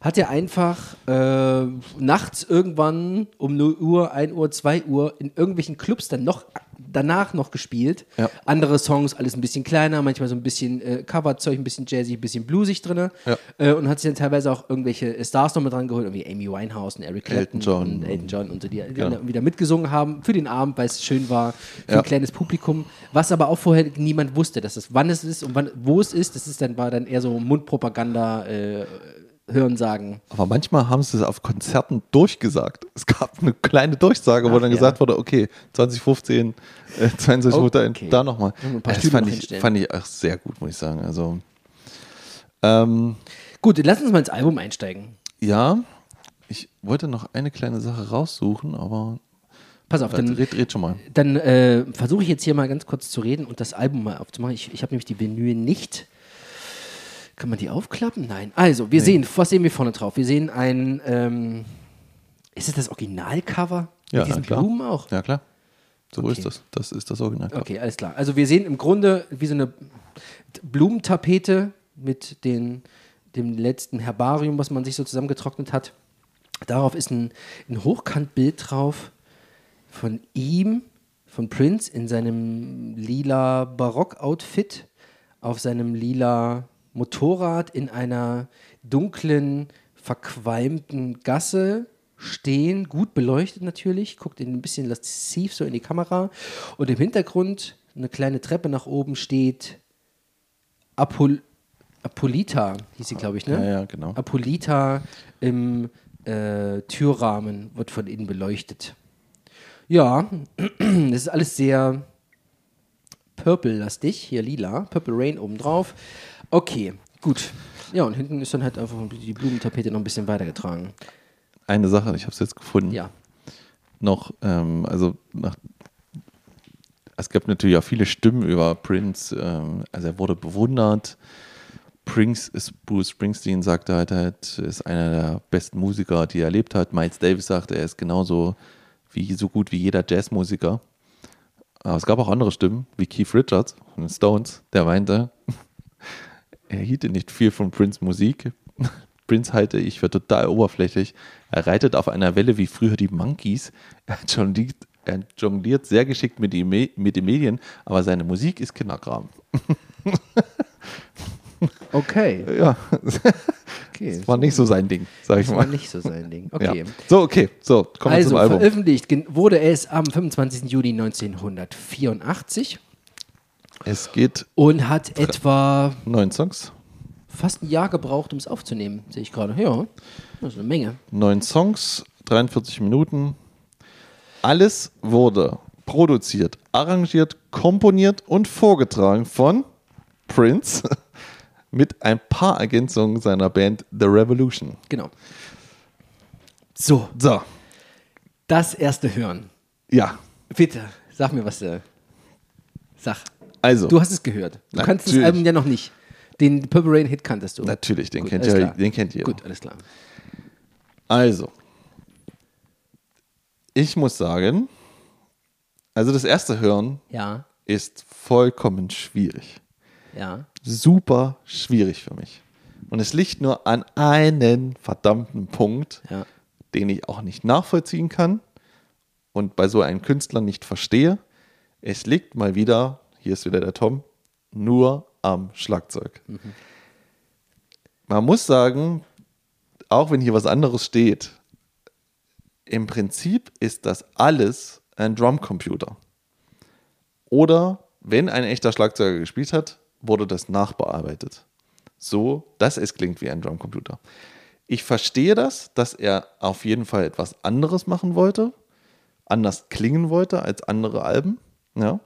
hat er einfach äh, nachts irgendwann um 0 Uhr, 1 Uhr, 2 Uhr in irgendwelchen Clubs dann noch danach noch gespielt. Ja. Andere Songs, alles ein bisschen kleiner, manchmal so ein bisschen äh, Coverzeug, ein bisschen jazzy, ein bisschen bluesig drin. Ja. Äh, und hat sich dann teilweise auch irgendwelche Stars noch mit dran geholt, wie Amy Winehouse und Eric Clapton Elton John. und Elton John und so, die, die Genau. dann wieder mitgesungen haben für den Abend, weil es schön war, für ein kleines Publikum. Was aber auch vorher niemand wusste, dass es, wann es ist und wann, wo es ist. Das ist dann, war dann eher so Mundpropaganda, äh, Hörensagen. Aber manchmal haben sie es auf Konzerten durchgesagt. Es gab eine kleine Durchsage, wo Ach, dann ja. gesagt wurde, okay, 2015, äh, 22 Uhr, da, Okay. da nochmal. Paar Das Stühle fand noch ich, fand ich auch sehr gut, muss ich sagen. Also, ähm, Gut, lass uns mal ins Album einsteigen. ja, ich wollte noch eine kleine Sache raussuchen, aber Pass auf, dann, dann, red, red schon mal. dann äh, versuche ich jetzt hier mal ganz kurz zu reden und das Album mal aufzumachen. Ich, ich habe nämlich die Vinyl nicht. Kann man die aufklappen? Nein. Also, wir sehen, was sehen wir vorne drauf? Wir sehen ein, ähm, ist es das Originalcover? Ja, Mit diesen klar. Blumen auch? Ja, klar. So Okay. ist das. Das ist das Original. Okay, alles klar. Also wir sehen im Grunde wie so eine Blumentapete mit den, dem letzten Herbarium, was man sich so zusammengetrocknet hat. Darauf ist ein, ein Hochkantbild drauf von ihm, von Prince in seinem lila Barock-Outfit, auf seinem lila Motorrad in einer dunklen, verqualmten Gasse stehen, gut beleuchtet natürlich, guckt ein bisschen lasziv so in die Kamera und im Hintergrund eine kleine Treppe nach oben steht Apol Apolita, hieß sie, glaube ich, ne? Ja, ja, genau. Apolita im äh, Türrahmen wird von innen beleuchtet. Ja, *clears throat* das ist alles sehr purple-lastig. Hier lila, Purple Rain obendrauf. Okay, gut. Ja, und hinten ist dann halt einfach die Blumentapete noch ein bisschen weitergetragen. Eine Sache, ich habe es jetzt gefunden. Ja. noch, ähm, also nach, es gab natürlich auch viele Stimmen über Prince, ähm, also er wurde bewundert. Prince ist, Bruce Springsteen sagte halt, halt, ist einer der besten Musiker, die er erlebt hat. Miles Davis sagte, er ist genauso wie so gut wie jeder Jazzmusiker. Aber es gab auch andere Stimmen, wie Keith Richards von den Stones, der meinte, er hielte nicht viel von Prince Musik. *laughs* Prince halte ich für total oberflächlich. Er reitet auf einer Welle wie früher die Monkeys. Er jongliert, er jongliert sehr geschickt mit, die mit den Medien, aber seine Musik ist Kinderkram. *laughs* Okay. Ja, okay. das war nicht so sein Ding, sag ich Das war mal. nicht so sein Ding. Ja. Okay. So, okay, so, kommen wir Also zum Album. veröffentlicht gen- wurde es am 25. Juli 1984 Es geht und hat etwa neun Songs. fast ein Jahr gebraucht, um es aufzunehmen, sehe ich gerade. Ja, das ist eine Menge. Neun Songs, 43 Minuten. Alles wurde produziert, arrangiert, komponiert und vorgetragen von Prince *laughs* mit ein paar Ergänzungen seiner Band The Revolution. Genau. So, So, das erste Hören. ja, Bitte, sag mir, was du. Sag. Also, Du hast es gehört. Du kannst das Natürlich. Album ja noch nicht. Den Purple Rain Hit kanntest du. natürlich, den, Gut, kennt ihr, klar. den kennt ihr. Gut, alles klar. Also, ich muss sagen, also das erste Hören Ja, ist vollkommen schwierig. ja. super schwierig für mich. Und es liegt nur an einen verdammten Punkt, Ja. den ich auch nicht nachvollziehen kann und bei so einem Künstler nicht verstehe. Es liegt mal wieder, hier ist wieder der Tom, nur am Schlagzeug. Man muss sagen, auch wenn hier was anderes steht, im Prinzip ist das alles ein Drumcomputer. Oder wenn ein echter Schlagzeuger gespielt hat, wurde das nachbearbeitet. So, dass es klingt wie ein Drumcomputer. Ich verstehe das, dass er auf jeden Fall etwas anderes machen wollte, anders klingen wollte als andere Alben, ja,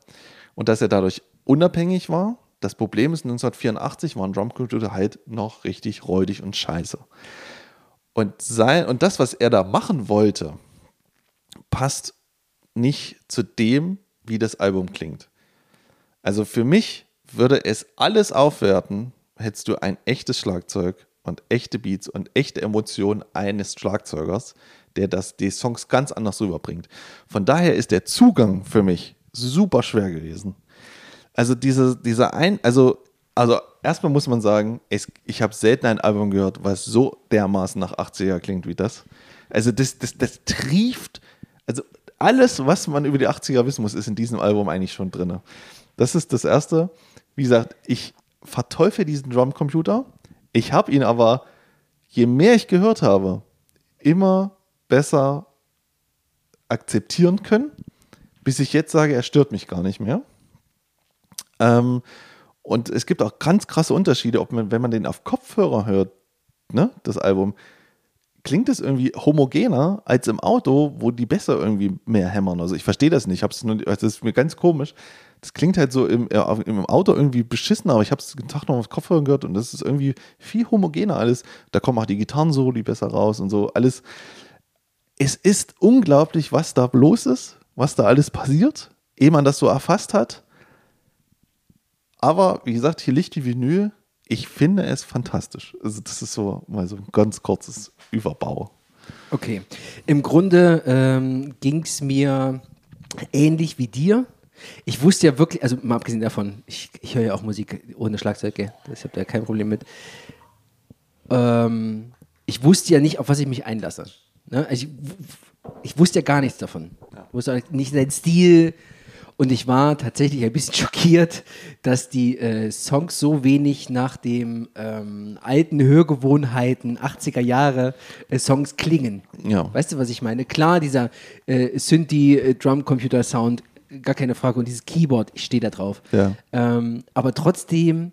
und dass er dadurch unabhängig war. Das Problem ist, 1984 waren Drumcomputer halt noch richtig räudig und scheiße. Und, sein, und das, was er da machen wollte, passt nicht zu dem, wie das Album klingt. Also für mich würde es alles aufwerten, hättest du ein echtes Schlagzeug und echte Beats und echte Emotionen eines Schlagzeugers, der das, die Songs ganz anders rüberbringt. Von daher ist der Zugang für mich super schwer gewesen. Also diese, dieser ein, also, also erstmal muss man sagen, es, ich habe selten ein Album gehört, was so dermaßen nach 80er klingt wie das. Also das, das, das trieft, also alles, was man über die 80er wissen muss, ist in diesem Album eigentlich schon drin. Das ist das Erste. Wie gesagt, ich verteufel diesen Drumcomputer. Ich habe ihn aber, je mehr ich gehört habe, immer besser akzeptieren können, bis ich jetzt sage, er stört mich gar nicht mehr. Ähm, und es gibt auch ganz krasse Unterschiede, ob man, wenn man den auf Kopfhörer hört, ne, das Album, klingt es irgendwie homogener als im Auto, wo die besser irgendwie mehr hämmern. Also ich verstehe das nicht. Hab's nur, das ist mir ganz komisch. Das klingt halt so im, im Auto irgendwie beschissen, aber ich habe es den Tag noch auf Kopfhörer gehört und das ist irgendwie viel homogener alles. Da kommen auch die Gitarren so die besser raus und so alles. Es ist unglaublich, was da los ist, was da alles passiert, ehe man das so erfasst hat. Aber wie gesagt, hier liegt die Vinyl. Ich finde es fantastisch. Also das ist so mal so ein ganz kurzes Überbau. Okay. Im Grunde ähm, ging es mir ähnlich wie dir. Ich wusste ja wirklich, also mal abgesehen davon, ich, ich höre ja auch Musik ohne Schlagzeug, gell? ich habe da kein Problem mit. Ähm, ich wusste ja nicht, auf was ich mich einlasse. Ne? Also ich, ich, wusste ja gar nichts davon. Ich wusste nicht seinen Stil, und ich war tatsächlich ein bisschen *laughs* schockiert, dass die äh, Songs so wenig nach dem ähm, alten Hörgewohnheiten 80er Jahre äh, Songs klingen. Ja. Weißt du, was ich meine? Klar, dieser äh, Synthie äh, Drum Computer Sound, gar keine Frage. Und dieses Keyboard, ich stehe da drauf. Ja. Ähm, aber trotzdem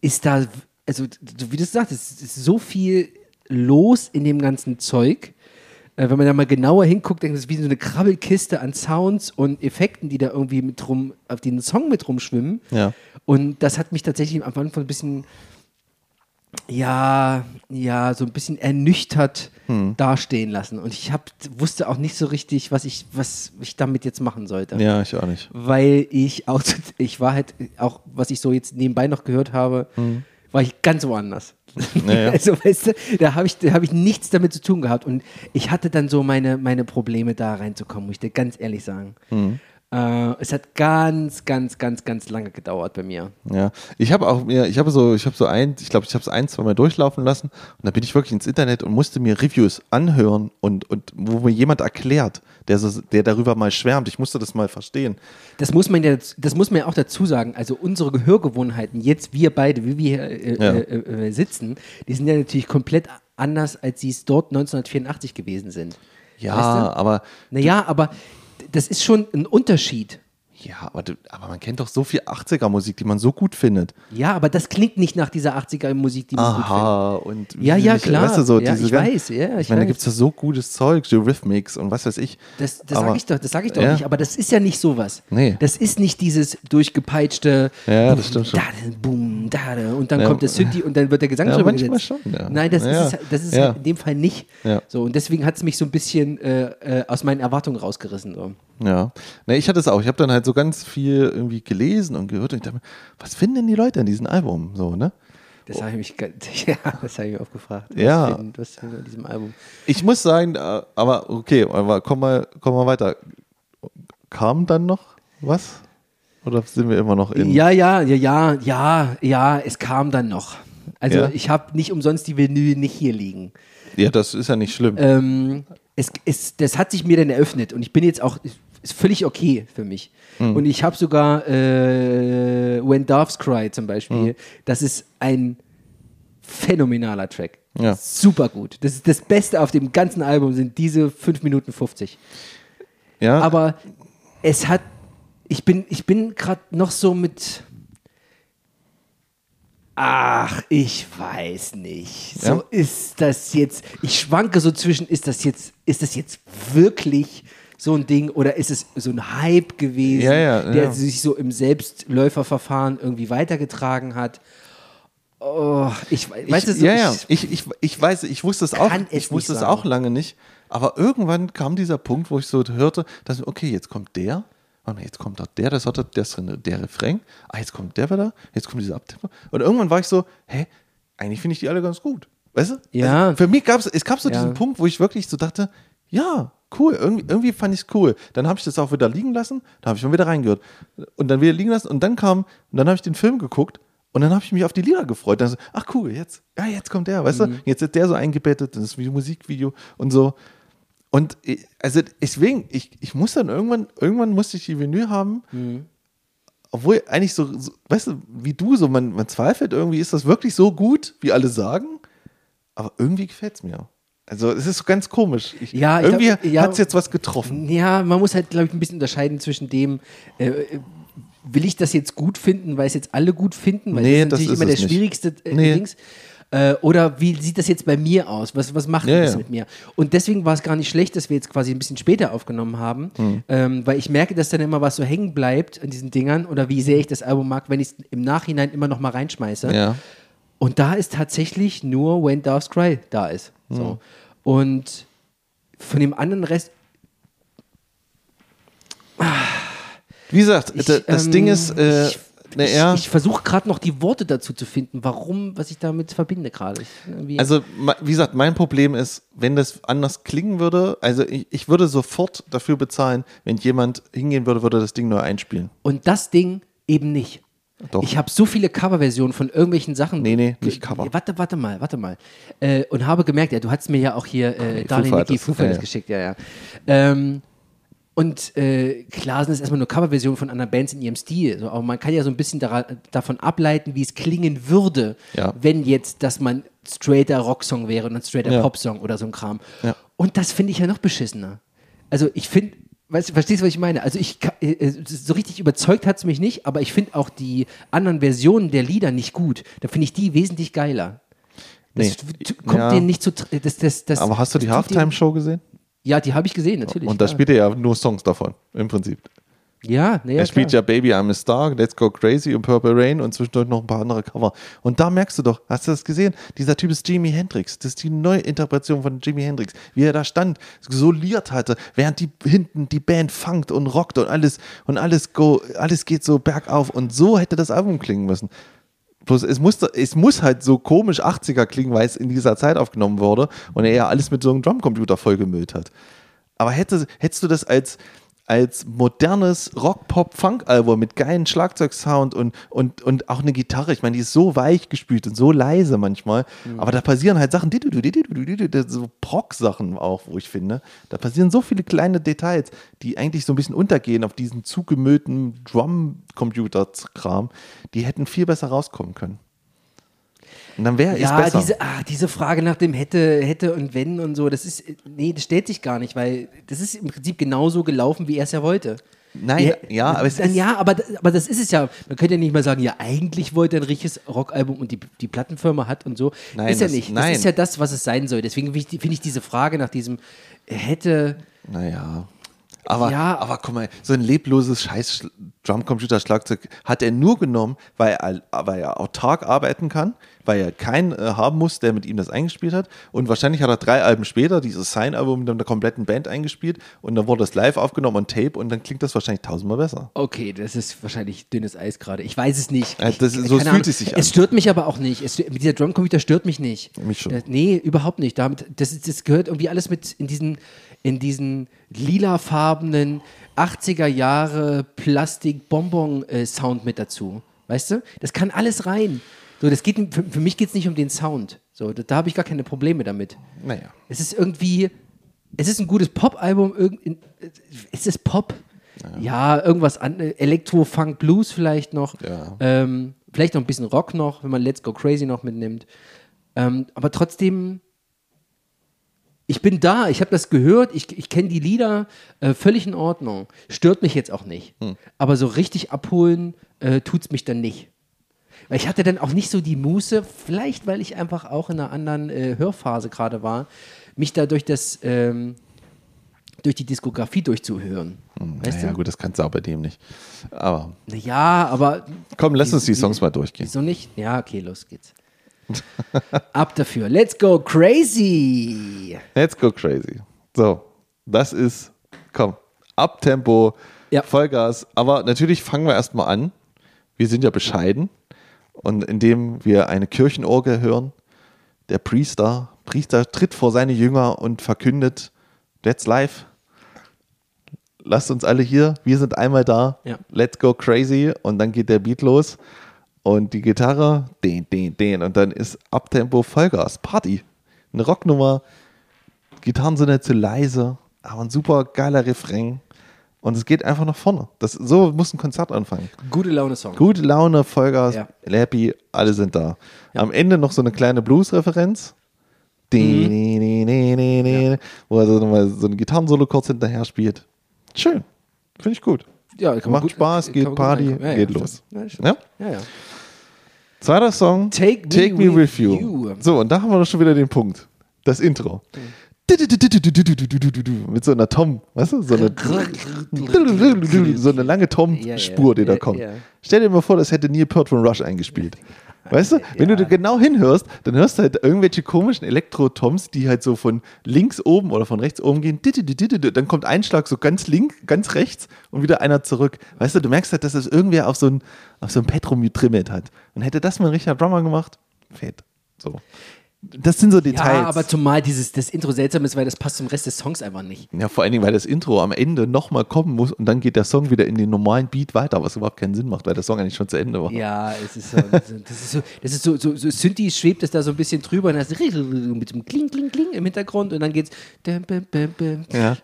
ist da, also wie du sagst, es ist so viel los in dem ganzen Zeug äh, wenn man da mal genauer hinguckt, denkt man, das ist wie so eine Krabbelkiste an Sounds und Effekten, die da irgendwie mit rum, auf den Song mit rumschwimmen. Ja. Und das hat mich tatsächlich am Anfang ein bisschen, ja, ja, so ein bisschen ernüchtert hm. dastehen lassen. Und ich hab, wusste auch nicht so richtig, was ich, was ich damit jetzt machen sollte. Ja, ich auch nicht. Weil ich *laughs* auch, ich war halt auch, was ich so jetzt nebenbei noch gehört habe, hm. War ich ganz woanders. Naja. *laughs* also, weißt du, da habe ich, hab ich nichts damit zu tun gehabt. Und ich hatte dann so meine, meine Probleme, da reinzukommen, muss ich dir ganz ehrlich sagen. Mhm. Äh, es hat ganz, ganz, ganz, ganz lange gedauert bei mir. Ja, ich habe auch mir, ich habe so, ich habe so ein, ich glaube, ich habe es ein, zwei Mal durchlaufen lassen und da bin ich wirklich ins Internet und musste mir Reviews anhören und, und wo mir jemand erklärt, der, so, der darüber mal schwärmt. Ich musste das mal verstehen. Das muss man ja, das muss man ja auch dazu sagen. Also unsere Gehörgewohnheiten, jetzt wir beide, wie wir hier äh, ja. äh, äh, sitzen, die sind ja natürlich komplett anders, als sie es dort 1984 gewesen sind. Ja, weißt du? aber. Naja, aber das ist schon ein Unterschied. Ja, aber, aber man kennt doch so viel 80er-Musik, die man so gut findet. Ja, aber das klingt nicht nach dieser 80er-Musik, die man Aha, gut findet. und ja, ja, klar. Weißt du, so ja, ich weiß, ja, ich, ich meine, da gibt es ja so gutes Zeug, so Rhythmics und was weiß ich. Das, das sage ich doch, das sag ich doch ja. nicht, aber das ist ja nicht sowas. Nee. Das ist nicht dieses durchgepeitschte Ja, das stimmt schon. Da, boom, da, und dann ja. kommt der Synthi und dann wird der Gesang ja, drüber manchmal gesetzt. Schon, ja. Nein, das ist, das ist in dem Fall nicht. So, und deswegen hat es mich so ein bisschen äh, äh, aus meinen Erwartungen rausgerissen. So. Ja. Nee, ich hatte es auch. Ich habe dann halt so ganz viel irgendwie gelesen und gehört und ich dachte mir, was finden denn die Leute an diesem Album? So, ne? Das habe ich mich, *laughs* ja, das habe ich oft gefragt. Was ja. Finden, was finden an diesem Album? Ich muss sagen, äh, aber okay, aber komm mal, komm mal weiter. Kam dann noch was? Oder sind wir immer noch in? Ja, ja, ja, ja, ja, ja, es kam dann noch. Also Ja. ich habe nicht umsonst die Vinyl nicht hier liegen. Ja, das ist ja nicht schlimm. Ähm, es, es, das hat sich mir dann eröffnet und ich bin jetzt auch, ist völlig okay für mich. Mhm. Und ich habe sogar äh, When Doves Cry zum Beispiel, Mhm. das ist ein phänomenaler Track. Ja. Super gut. Das ist das Beste auf dem ganzen Album sind diese 5 Minuten 50. ja, Aber es hat, ich bin, ich bin gerade noch so mit, ach, ich weiß nicht. So Ja? ist das jetzt, ich schwanke so zwischen, ist das jetzt, ist das jetzt wirklich so ein Ding oder ist es so ein Hype gewesen, Ja, ja, der sich so im Selbstläuferverfahren irgendwie weitergetragen hat? Oh, ich we- weißt du, so, ja, ja, ich, ich, ich, weiß, ich wusste es auch, ich wusste es auch lange nicht, aber irgendwann kam dieser Punkt, wo ich so hörte, dass, okay, jetzt kommt der, jetzt kommt doch der, das hat der, der Refrain, ah, jetzt kommt der wieder, jetzt kommt dieser Abtempo und irgendwann war ich so, hä, eigentlich finde ich die alle ganz gut. Weißt du? Ja. Also für mich gab es, es gab so Ja. diesen Punkt, wo ich wirklich so dachte, ja, cool, irgendwie, irgendwie fand ich es cool. Dann habe ich das auch wieder liegen lassen, da habe ich mal wieder reingehört. Und dann wieder liegen lassen und dann kam, und dann habe ich den Film geguckt und dann habe ich mich auf die Lieder gefreut. Dann so, ach cool, jetzt, ja, jetzt kommt der, weißt Mhm. du? Jetzt ist der so eingebettet, das ist wie ein Musikvideo und so. Und ich- also deswegen, ich, ich muss dann irgendwann, irgendwann musste ich die Vinyl haben, Mhm. obwohl eigentlich so, so, weißt du, wie du, so man, man zweifelt irgendwie, ist das wirklich so gut, wie alle sagen? Aber irgendwie gefällt es mir. Also es ist so ganz komisch. Ich, Ja, ich irgendwie ja. hat es jetzt was getroffen. Ja, man muss halt, glaube ich, ein bisschen unterscheiden zwischen dem, äh, will ich das jetzt gut finden, weil es jetzt alle gut finden, weil Nee, das ist natürlich das ist immer der nicht. schwierigste äh, Nee. Dings. Äh, oder wie sieht das jetzt bei mir aus? Was, was macht Ja, das ja. mit mir? Und deswegen war es gar nicht schlecht, dass wir jetzt quasi ein bisschen später aufgenommen haben, Hm. ähm, weil ich merke, dass dann immer was so hängen bleibt an diesen Dingern oder wie sehr ich das Album mag, wenn ich es im Nachhinein immer noch mal reinschmeiße. Ja. Und da ist tatsächlich nur When Doves Cry da ist. So. Und von dem anderen Rest, Wie gesagt, Ich, das ähm, Ding ist, äh, ich, ich, ja, ich versuche gerade noch die Worte dazu zu finden, warum, was ich damit verbinde gerade. Ich- irgendwie- also wie gesagt, mein Problem ist, wenn das anders klingen würde, also ich, ich würde sofort dafür bezahlen, wenn jemand hingehen würde, würde das Ding neu einspielen. Und das Ding eben nicht. Doch. Ich habe so viele Coverversionen von irgendwelchen Sachen. Nee, nee, nicht Cover. Warte, warte mal, warte mal. Äh, und habe gemerkt, ja, du hast mir ja auch hier äh, Foo Darling. Foo Fighters Ja, ja. geschickt, ja, ja. Ähm, und äh, klar sind es erstmal nur Coverversionen von anderen Bands in ihrem Stil. So, aber man kann ja so ein bisschen davon ableiten, wie es klingen würde, Ja. wenn jetzt das mal ein straighter Rocksong wäre und ein straighter Ja. Popsong oder so ein Kram. Ja. Und das finde ich ja noch beschissener. Also ich finde, weißt, verstehst du, was ich meine? Also ich, äh, äh, so richtig überzeugt hat es mich nicht, aber ich finde auch die anderen Versionen der Lieder nicht gut. Da finde ich die wesentlich geiler. Das Nee. kommt Ja. denen nicht zu. Das, das, das, Aber hast du die Halftime-Show gesehen? Ja, die habe ich gesehen, natürlich. Und da spielt er ja nur Songs davon, im Prinzip. Ja, nee, er spielt klar. ja Baby I'm a Star, Let's Go Crazy und Purple Rain und zwischendurch noch ein paar andere Cover. Und da merkst du doch, hast du das gesehen? Dieser Typ ist Jimi Hendrix. Das ist die Neuinterpretation von Jimi Hendrix. Wie er da stand, soliert hatte, während die hinten die Band funkt und rockt und alles und alles go, alles geht so bergauf. Und so hätte das Album klingen müssen. Bloß es muss, es muss halt so komisch 80er klingen, weil es in dieser Zeit aufgenommen wurde und er ja alles mit so einem Drumcomputer vollgemüllt hat. Aber hätte, hättest du das als, als modernes Rock-Pop-Funk-Album mit geilen Schlagzeugsound und, und, und auch eine Gitarre, ich meine, die ist so weich gespielt und so leise manchmal, aber da passieren halt Sachen, so Proc-Sachen auch, wo ich finde, da passieren so viele kleine Details, die eigentlich so ein bisschen untergehen auf diesen zugemüllten Drum-Computer-Kram, die hätten viel besser rauskommen können. Und dann wäre es Ja, besser. diese, ah, diese Frage nach dem hätte, hätte und wenn und so, das ist, nee, das stellt sich gar nicht, weil das ist im Prinzip genauso gelaufen, wie er es ja wollte. Nein, ja, aber es dann, ist- ja, aber, aber das ist es ja. Man könnte ja nicht mal sagen, ja, eigentlich wollte er ein richtiges Rockalbum und die, die Plattenfirma hat und so. Nein, ist ja das- nicht. nein. Das ist ja das, was es sein soll. Deswegen finde ich, die- finde ich diese Frage nach diesem hätte. Naja. Aber, Ja. aber guck mal, so ein lebloses scheiß Drumcomputer-Schlagzeug hat er nur genommen, weil er, weil er autark arbeiten kann, weil er keinen äh, haben muss, der mit ihm das eingespielt hat. Und wahrscheinlich hat er drei Alben später dieses Sign-Album mit der kompletten Band eingespielt und dann wurde das live aufgenommen on Tape und dann klingt das wahrscheinlich tausendmal besser. Okay, das ist wahrscheinlich dünnes Eis gerade. Ich weiß es nicht. Ja, das Ich- so fühlt Ahnung. es sich an. Es stört mich aber auch nicht. Es, dieser Drumcomputer stört mich nicht. Mich schon. Das, nee, überhaupt nicht. Damit, das, das gehört irgendwie alles mit in diesen, in diesen lilafarbenen 80er Jahre Plastik-Bonbon-Sound mit dazu. Weißt du? Das kann alles rein. So, das geht, für, für mich geht es nicht um den Sound. So, da, da habe ich gar keine Probleme damit. Naja. Es ist irgendwie, es ist ein gutes Pop-Album. Ist es Pop? Ja, irgendwas an, Elektro, Funk, Blues vielleicht noch. Ja. Ähm, vielleicht noch ein bisschen Rock noch, wenn man Let's Go Crazy noch mitnimmt. Ähm, aber trotzdem, ich bin da, ich habe das gehört, ich, ich kenne die Lieder, äh, völlig in Ordnung. Stört mich jetzt auch nicht. Aber so richtig abholen äh, tut es mich dann nicht. Weil ich hatte dann auch nicht so die Muße, vielleicht weil ich einfach auch in einer anderen äh, Hörphase gerade war, mich da durch das, ähm, durch die Diskografie durchzuhören. Weißt Naja, du? gut, das kannst du auch bei dem nicht. Aber Ja, aber komm, lass uns die Songs mal durchgehen. wieso nicht? Ja, okay, los geht's. *laughs* Ab dafür. Let's go crazy. Let's go crazy. So, das ist, komm, Abtempo, Ja. Vollgas. Aber natürlich fangen wir erstmal an. Wir sind ja bescheiden. Und indem wir eine Kirchenorgel hören, der Priester, Priester tritt vor seine Jünger und verkündet, that's life. Lasst uns alle hier, wir sind einmal da, Ja. let's go crazy. Und dann geht der Beat los und die Gitarre, den, den, den. Und dann ist Abtempo Vollgas, Party. Eine Rocknummer, Gitarren sind nicht zu leise, aber ein super geiler Refrain und es geht einfach nach vorne. Das, so muss ein Konzert anfangen. Gute Laune-Song. Gute Laune, Vollgas, Ja. Lappy, alle sind da. Am Ende noch so eine kleine Blues-Referenz. Die, die, Wo er so, nochmal so ein Gitarrensolo kurz hinterher spielt. Schön. Finde ich gut. Ja, Macht gut- Spaß, geht Party. Ja, geht ja, los. Ja. Ja? Ja, ja. Zweiter Song, Take Me Me, With you. You. So, und da haben wir doch schon wieder den Punkt. Das Intro. Mit so einer Tom, weißt du? So eine, so eine lange Tom-Spur, die da kommt. Stell dir mal vor, das hätte Neil Peart von Rush eingespielt. Weißt du, wenn Ja. du da genau hinhörst, dann hörst du halt irgendwelche komischen Elektro-Toms, die halt so von links oben oder von rechts oben gehen. Dann kommt ein Schlag so ganz links, ganz rechts und wieder einer zurück. Weißt du, du merkst halt, dass das irgendwer auf so ein, auf so ein Petro mittrimmelt hat. Und hätte das mal ein richtiger Drummer gemacht, fett. So. Das sind so Details. Ja, aber zumal dieses, das Intro seltsam ist, weil das passt zum Rest des Songs einfach nicht. Ja, vor allen Dingen, weil das Intro am Ende nochmal kommen muss und dann geht der Song wieder in den normalen Beat weiter, was überhaupt keinen Sinn macht, weil der Song eigentlich schon zu Ende war. Ja, es ist so, das ist so, das ist so, so, so Synthi schwebt es da so ein bisschen drüber und das mit einem Kling, Kling, Kling im Hintergrund und dann geht's. Ja.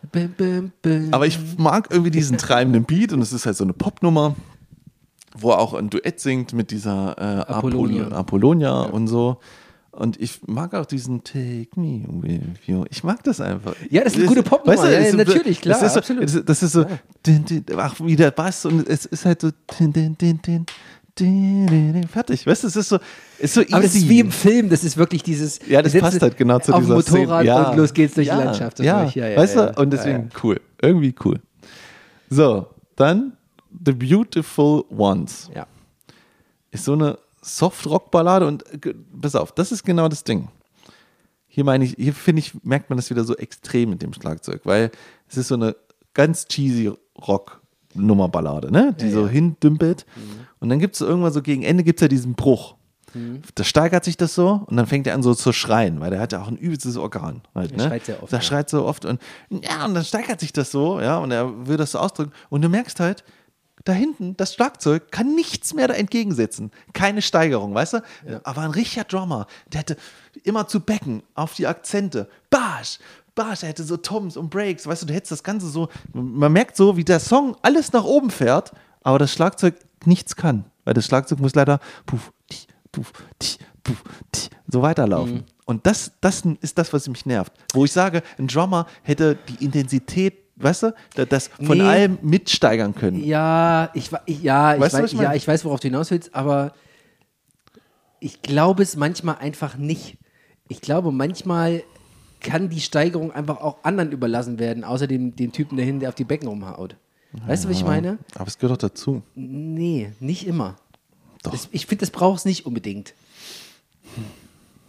Aber ich mag irgendwie diesen treibenden Beat und es ist halt so eine Popnummer, wo er auch ein Duett singt mit dieser äh, Apollonia. Apollonia, Apollonia und so. Und ich mag auch diesen Take Me With You. Ich mag das einfach. Ja, das ist eine gute Popnummer. Ja, es ja, natürlich, klar, Das ist so, absolut. Das ist, ist so din, din, ach, wie der Bass und es ist halt so din, din, din, din, fertig. Weißt du, es ist so, ist so easy. aber das ist wie im Film, das ist wirklich dieses. Ja, das passt halt genau zu auf dieser dem Motorrad. Ja. und los geht's durch ja. die Landschaft. Ja, ja, ja weißt ja, du? Und ja, deswegen cool. Irgendwie cool. So, dann The Beautiful Ones. Ja. Ist so eine Soft-Rock-Ballade und äh, pass auf, das ist genau das Ding. Hier meine ich, hier finde ich, merkt man das wieder so extrem mit dem Schlagzeug, weil es ist so eine ganz cheesy Rock-Nummer-Ballade, ne? Die so hindümpelt. Und dann gibt es irgendwann so gegen Ende gibt es ja diesen Bruch. Da steigert sich das so und dann fängt er an so zu schreien, weil der hat ja auch ein übelstes Organ. Halt, Er ne? schreit sehr oft, Der ja. schreit so oft und ja, und dann steigert sich das so, ja, und er will das so ausdrücken. Und du merkst halt, da hinten, das Schlagzeug kann nichts mehr da entgegensetzen. Keine Steigerung, weißt du? Aber ein richtiger Drummer, der hätte immer zu Becken auf die Akzente. Barsch, Barsch, er hätte so Toms und Breaks, weißt du, du hättest das Ganze so, man merkt so, wie der Song alles nach oben fährt, aber das Schlagzeug nichts kann. Weil das Schlagzeug muss leider puff, tich, puff, tich, puff, tich, so weiterlaufen. Und das, das ist das, was mich nervt. Wo ich sage, ein Drummer hätte die Intensität, weißt du, da- das von Nee. allem mitsteigern können. Ja, ich, ich, ja, ich, Weißt weiß, ich ja, ich weiß, worauf du hinaus willst, aber ich glaube es manchmal einfach nicht. Ich glaube, manchmal kann die Steigerung einfach auch anderen überlassen werden, außer dem, dem Typen dahin, der auf die Becken rumhaut. Weißt du, was ich meine? Aber es gehört doch dazu. Nee, nicht immer. Doch. Das, ich finde, das braucht es nicht unbedingt.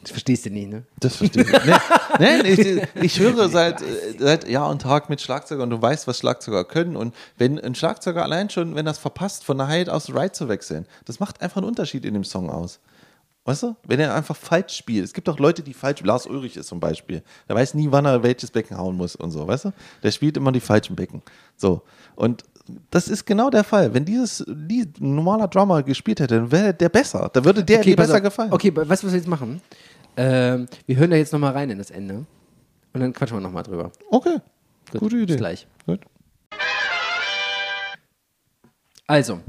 Das verstehst du nicht, ne? Das verstehe ich. *laughs* nee, nee, ich, ich höre seit, seit Jahr und Tag mit Schlagzeuger und du weißt, was Schlagzeuger können. Und wenn ein Schlagzeuger allein schon, wenn das verpasst, von der Hide aus Right zu wechseln, das macht einfach einen Unterschied in dem Song aus. Weißt du? Wenn er einfach falsch spielt. Es gibt auch Leute, die falsch. Lars Ulrich ist zum Beispiel. Der weiß nie, wann er welches Becken hauen muss und so, weißt du? Der spielt immer die falschen Becken. So. Und das ist genau der Fall. Wenn dieses Lied ein normaler Drummer gespielt hätte, dann wäre der besser. Da würde der dir pass besser auf. gefallen. Okay, weißt du, was wir jetzt machen? Ähm, wir hören da jetzt nochmal rein in das Ende. Und dann quatschen wir nochmal drüber. Okay. Gut, Gute Idee. bis gleich. Gut. Also,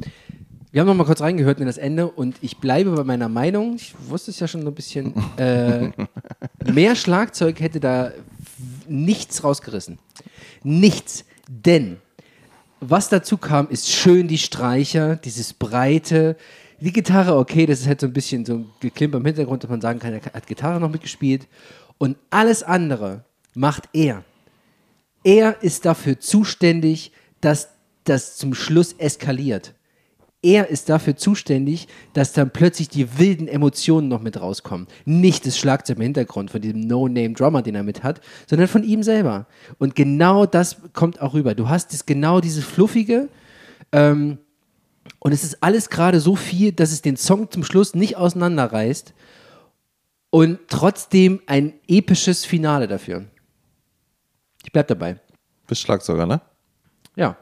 wir haben noch mal kurz reingehört in das Ende und ich bleibe bei meiner Meinung. Ich wusste es ja schon so ein bisschen. Äh, *laughs* mehr Schlagzeug hätte da nichts rausgerissen. Nichts. Denn was dazu kam, ist schön die Streicher, dieses breite. Die Gitarre, okay, das ist halt so ein bisschen so ein Geklimper im Hintergrund, dass man sagen kann, er hat Gitarre noch mitgespielt. Und alles andere macht er. Er ist dafür zuständig, dass das zum Schluss eskaliert. Er ist dafür zuständig, dass dann plötzlich die wilden Emotionen noch mit rauskommen. Nicht das Schlagzeug im Hintergrund von diesem No-Name-Drummer, den er mit hat, sondern von ihm selber. Und genau das kommt auch rüber. Du hast das, genau dieses Fluffige, ähm, und es ist alles gerade so viel, dass es den Song zum Schluss nicht auseinanderreißt. und trotzdem ein episches Finale dafür. Ich bleib dabei. Bist Schlagzeuger, ne? Ja.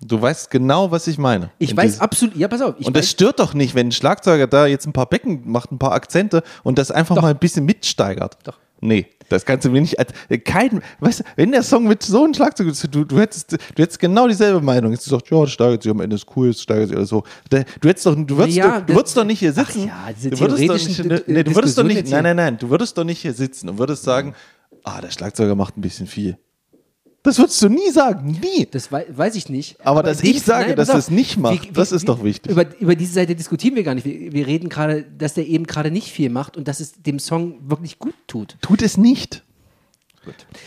Du weißt genau, was ich meine. Ich Und weiß absolut, ja, pass auf. Und das stört doch nicht, wenn ein Schlagzeuger da jetzt ein paar Becken macht, ein paar Akzente und das einfach mal ein bisschen mitsteigert. Doch. Nee, das kannst du mir nicht. als- Kein, weißt du, wenn der Song mit so einem Schlagzeug ist, du, du, hättest, du hättest genau dieselbe Meinung. Jetzt gesagt, ja, das steigert sich am Ende, ist cool, es steigert sich oder so. Du hättest doch, du würdest, Ja, doch, du würdest doch nicht hier sitzen. Ja, du würdest doch nicht, D- nee, du würdest doch nicht, nein, nein, nein, du würdest doch nicht hier sitzen und würdest sagen, ah, der Schlagzeuger macht ein bisschen viel. Das würdest du nie sagen, nie. das wei weiß ich nicht. Aber dass in dem- ich sage, dass er auf. es nicht macht, das ist doch wichtig. Über, über diese Seite diskutieren wir gar nicht. Wir, wir reden gerade, dass der eben gerade nicht viel macht und dass es dem Song wirklich gut tut. Tut es nicht.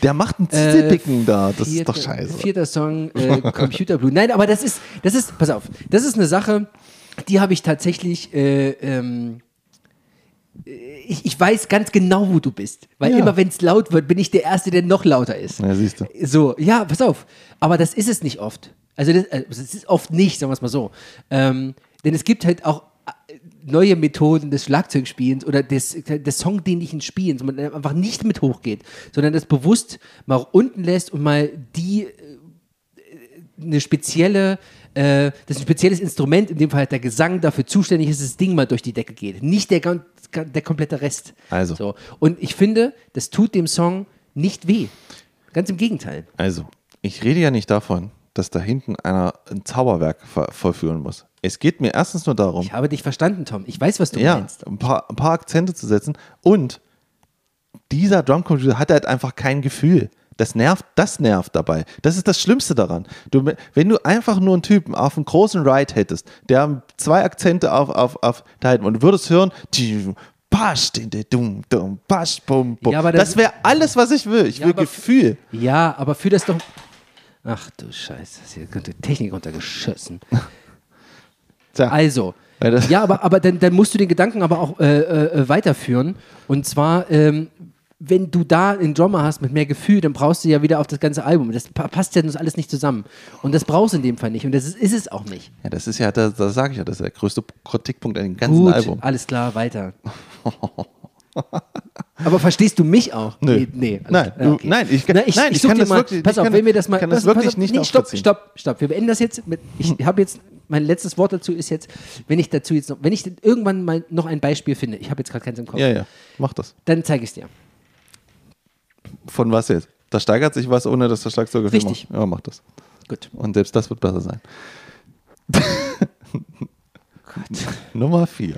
Der macht einen Zielpicken da, das ist doch scheiße. Vierter Song, äh, Computer Blue. Nein, aber das ist, das ist, pass auf, das ist eine Sache, die habe ich tatsächlich, äh, ähm, äh, ich, ich weiß ganz genau, wo du bist. Weil Ja. immer wenn es laut wird, bin ich der Erste, der noch lauter ist. Ja, siehst du. So, ja, pass auf. Aber das ist es nicht oft. Also das, also es ist oft nicht, sagen wir es mal so. Ähm, denn es gibt halt auch äh, neue Methoden des Schlagzeugspielens oder des, des songdienlichen Spielens, wo man einfach nicht mit hochgeht, sondern das bewusst mal unten lässt und mal die äh, eine spezielle, äh, das ist ein spezielles Instrument, in dem Fall halt der Gesang dafür zuständig ist, dass das Ding mal durch die Decke geht. Nicht der, der komplette Rest. Also. So. Und ich finde, das tut dem Song nicht weh. Ganz im Gegenteil. Also, ich rede ja nicht davon, dass da hinten einer ein Zauberwerk vollführen muss. Es geht mir erstens nur darum, Ich habe dich verstanden, Tom. Ich weiß, was du ja, meinst. ein paar, ein paar Akzente zu setzen und dieser Drumcomputer hat halt einfach kein Gefühl. Das nervt, das nervt dabei. Das ist das Schlimmste daran. Du, wenn du einfach nur einen Typen auf einem großen Ride hättest, der zwei Akzente auf, auf, auf da hätten und du würdest hören, die- pasch, din, din, dum, dum, pasch, bum, bum. Ja, aber das das- wäre alles, was ich will. Ich Ja, will Gefühl. Ja, aber für das doch. Ach du Scheiße, ist hier die Technik runtergeschossen. *laughs* Tja, Also, das- ja, aber, aber dann, dann musst du den Gedanken aber auch äh, äh, weiterführen. Und zwar, ähm, wenn du da einen Drummer hast mit mehr Gefühl, dann brauchst du ja wieder auf das ganze Album. Das pa passt ja das alles nicht zusammen. Und das brauchst du in dem Fall nicht. Und das ist, ist es auch nicht. ja, das ist ja, da, da sage ich ja, das ist der größte Kritikpunkt an dem ganzen Gut, Album. alles klar, weiter. *laughs* Aber verstehst du mich auch? Nö. Nee, nee, alles Nein, du- nein, ich kann- Na, ich, nein, ich ich kann das mal, wirklich- pass ich auf, kann- wenn wir das mal, kann das pass, wirklich pass auf, nicht nee, stopp, stopp, stopp. Wir beenden das jetzt mit, ich *laughs* habe jetzt, mein letztes Wort dazu ist jetzt, wenn ich dazu jetzt noch, wenn ich irgendwann mal noch ein Beispiel finde, ich habe jetzt gerade keins im Kopf, Ja, ja, mach das. dann zeige ich es dir. Von was jetzt? Da steigert sich was, ohne dass der Schlagzeuger viel Richtig. macht. Ja, mach das. Gut. Und selbst das wird besser sein. *laughs* Nummer 4.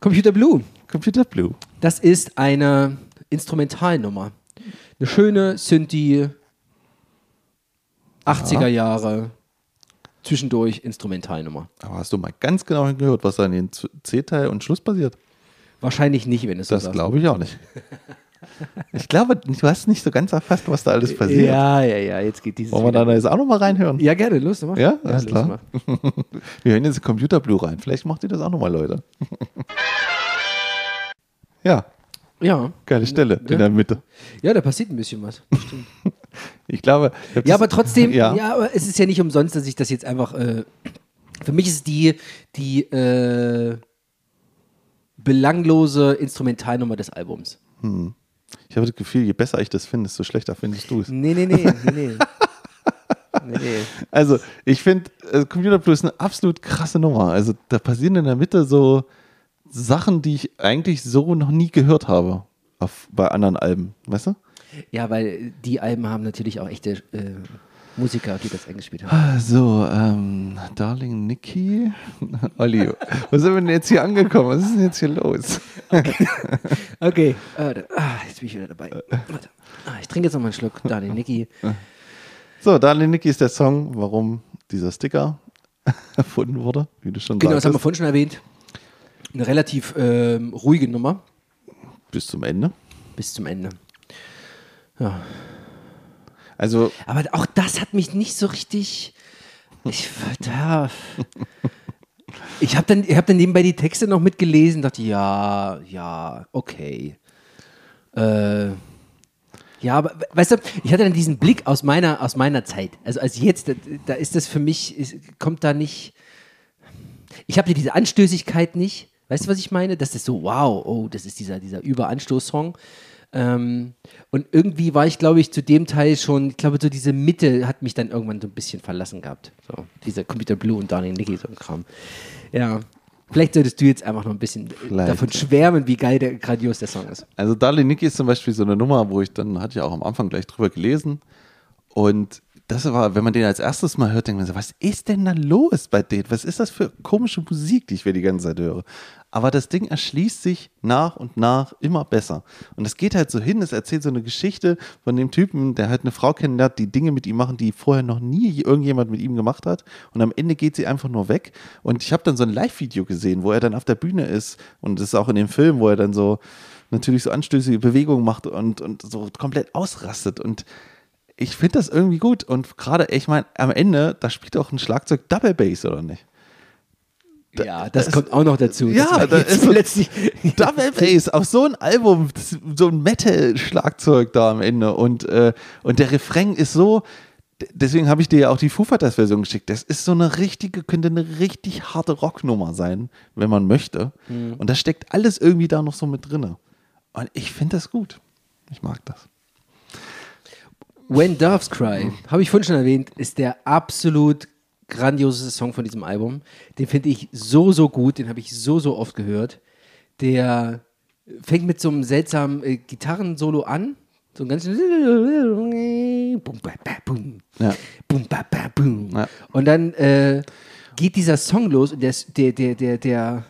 Computer Blue. Computer Blue. Das ist eine Instrumentalnummer. Eine schöne Synthi 80er Jahre zwischendurch Instrumentalnummer. Aber hast du mal ganz genau hingehört, was da in den C-Teil und Schluss passiert? Wahrscheinlich nicht, wenn es so Das sagst. glaube ich auch nicht. *laughs* Ich glaube, du hast nicht so ganz erfasst, was da alles passiert. Ja, ja, ja, jetzt geht dieses Wollen wir da jetzt auch nochmal reinhören? Ja, gerne, los, mach. Ja, alles los, klar. mach. *laughs* Wir hören jetzt Computer Blue rein. Vielleicht macht ihr das auch nochmal, Leute. *laughs* ja, Ja. geile Stelle Ja. in der Mitte. ja, da passiert ein bisschen was. Stimmt. *laughs* Ich glaube. das- Ja, aber trotzdem, Ja. ja. aber es ist ja nicht umsonst, dass ich das jetzt einfach. Äh, für mich ist die, die äh, belanglose Instrumentalnummer des Albums. Ich habe das Gefühl, je besser ich das finde, desto schlechter findest du es. Nee, nee, nee, *laughs* nee, nee. Also, ich finde, äh, Computer Blue ist eine absolut krasse Nummer. Also, da passieren in der Mitte so Sachen, die ich eigentlich so noch nie gehört habe auf, bei anderen Alben. Weißt du? Ja, weil die Alben haben natürlich auch echte äh, Musiker, die das eingespielt haben. So, ähm, Darling Nikki. *laughs* Olli, wo sind wir denn jetzt hier angekommen? Was ist denn jetzt hier los? Okay, äh, da- ah, jetzt bin ich wieder dabei. Warte. Ah, ich trinke jetzt noch mal einen Schluck. Daniel, Niki. So, Darling Nikki ist der Song, warum dieser Sticker *laughs* erfunden wurde, wie du schon Genau, das haben wir sagtest. vorhin schon erwähnt. Eine relativ ähm, ruhige Nummer Bis zum Ende. bis zum Ende. Ja. Also, Aber auch das hat mich nicht so richtig. Ich, ja, ich habe dann, hab dann nebenbei die Texte noch mitgelesen, dachte, ja, ja, okay. Äh, ja, aber we- weißt du, ich hatte dann diesen Blick aus meiner, aus meiner Zeit. Also als jetzt, da, da ist das für mich, kommt da nicht. Ich habe diese Anstößigkeit nicht, Weißt du, was ich meine? Das ist so, wow, oh, das ist dieser, dieser Überanstoß-Song. Ähm, und irgendwie war ich, glaube ich, zu dem Teil schon, ich glaube, so diese Mitte hat mich dann irgendwann so ein bisschen verlassen gehabt. So, dieser Computer Blue und Darling Nicky, so ein Kram. Ja. Vielleicht solltest du jetzt einfach noch ein bisschen Vielleicht. davon schwärmen, wie geil der grandios der Song ist. Also Darling Nikki ist zum Beispiel so eine Nummer, wo ich dann, hatte ich auch am Anfang gleich drüber gelesen. Und das war, wenn man den als erstes mal hört, denkt man so, was ist denn da los bei denen? Was ist das für komische Musik, die ich mir die ganze Zeit höre? Aber das Ding erschließt sich nach und nach immer besser. Und es geht halt so hin, es erzählt so eine Geschichte von dem Typen, der halt eine Frau kennenlernt, die Dinge mit ihm machen, die vorher noch nie irgendjemand mit ihm gemacht hat. Und am Ende geht sie einfach nur weg. Und ich habe dann so ein Live-Video gesehen, wo er dann auf der Bühne ist. Und das ist auch in dem Film, wo er dann so natürlich so anstößige Bewegungen macht und, und so komplett ausrastet. Und ich finde das irgendwie gut. Und gerade, ich meine, am Ende, da spielt auch ein Schlagzeug Double Bass, oder nicht? ja, das, kommt auch noch dazu. Ja, das da ist *laughs* so- letztlich. Double Bass auf so ein Album, das- so ein Metal-Schlagzeug da am Ende. Und, äh, und der Refrain ist so, deswegen habe ich dir ja auch die Foo Fighters Version geschickt. Das ist so eine richtige, könnte eine richtig harte Rocknummer sein, wenn man möchte. Und da steckt alles irgendwie da noch so mit drinne. Und ich finde das gut. Ich mag das. When Doves Cry, habe ich vorhin schon erwähnt, ist der absolut grandioseste Song von diesem Album. Den finde ich so, so gut, den habe ich so, so oft gehört. Der fängt mit so einem seltsamen äh, Gitarrensolo an. So ein ganz. Ja. Ja. Und dann äh, geht dieser Song los und der, der, der, der, der,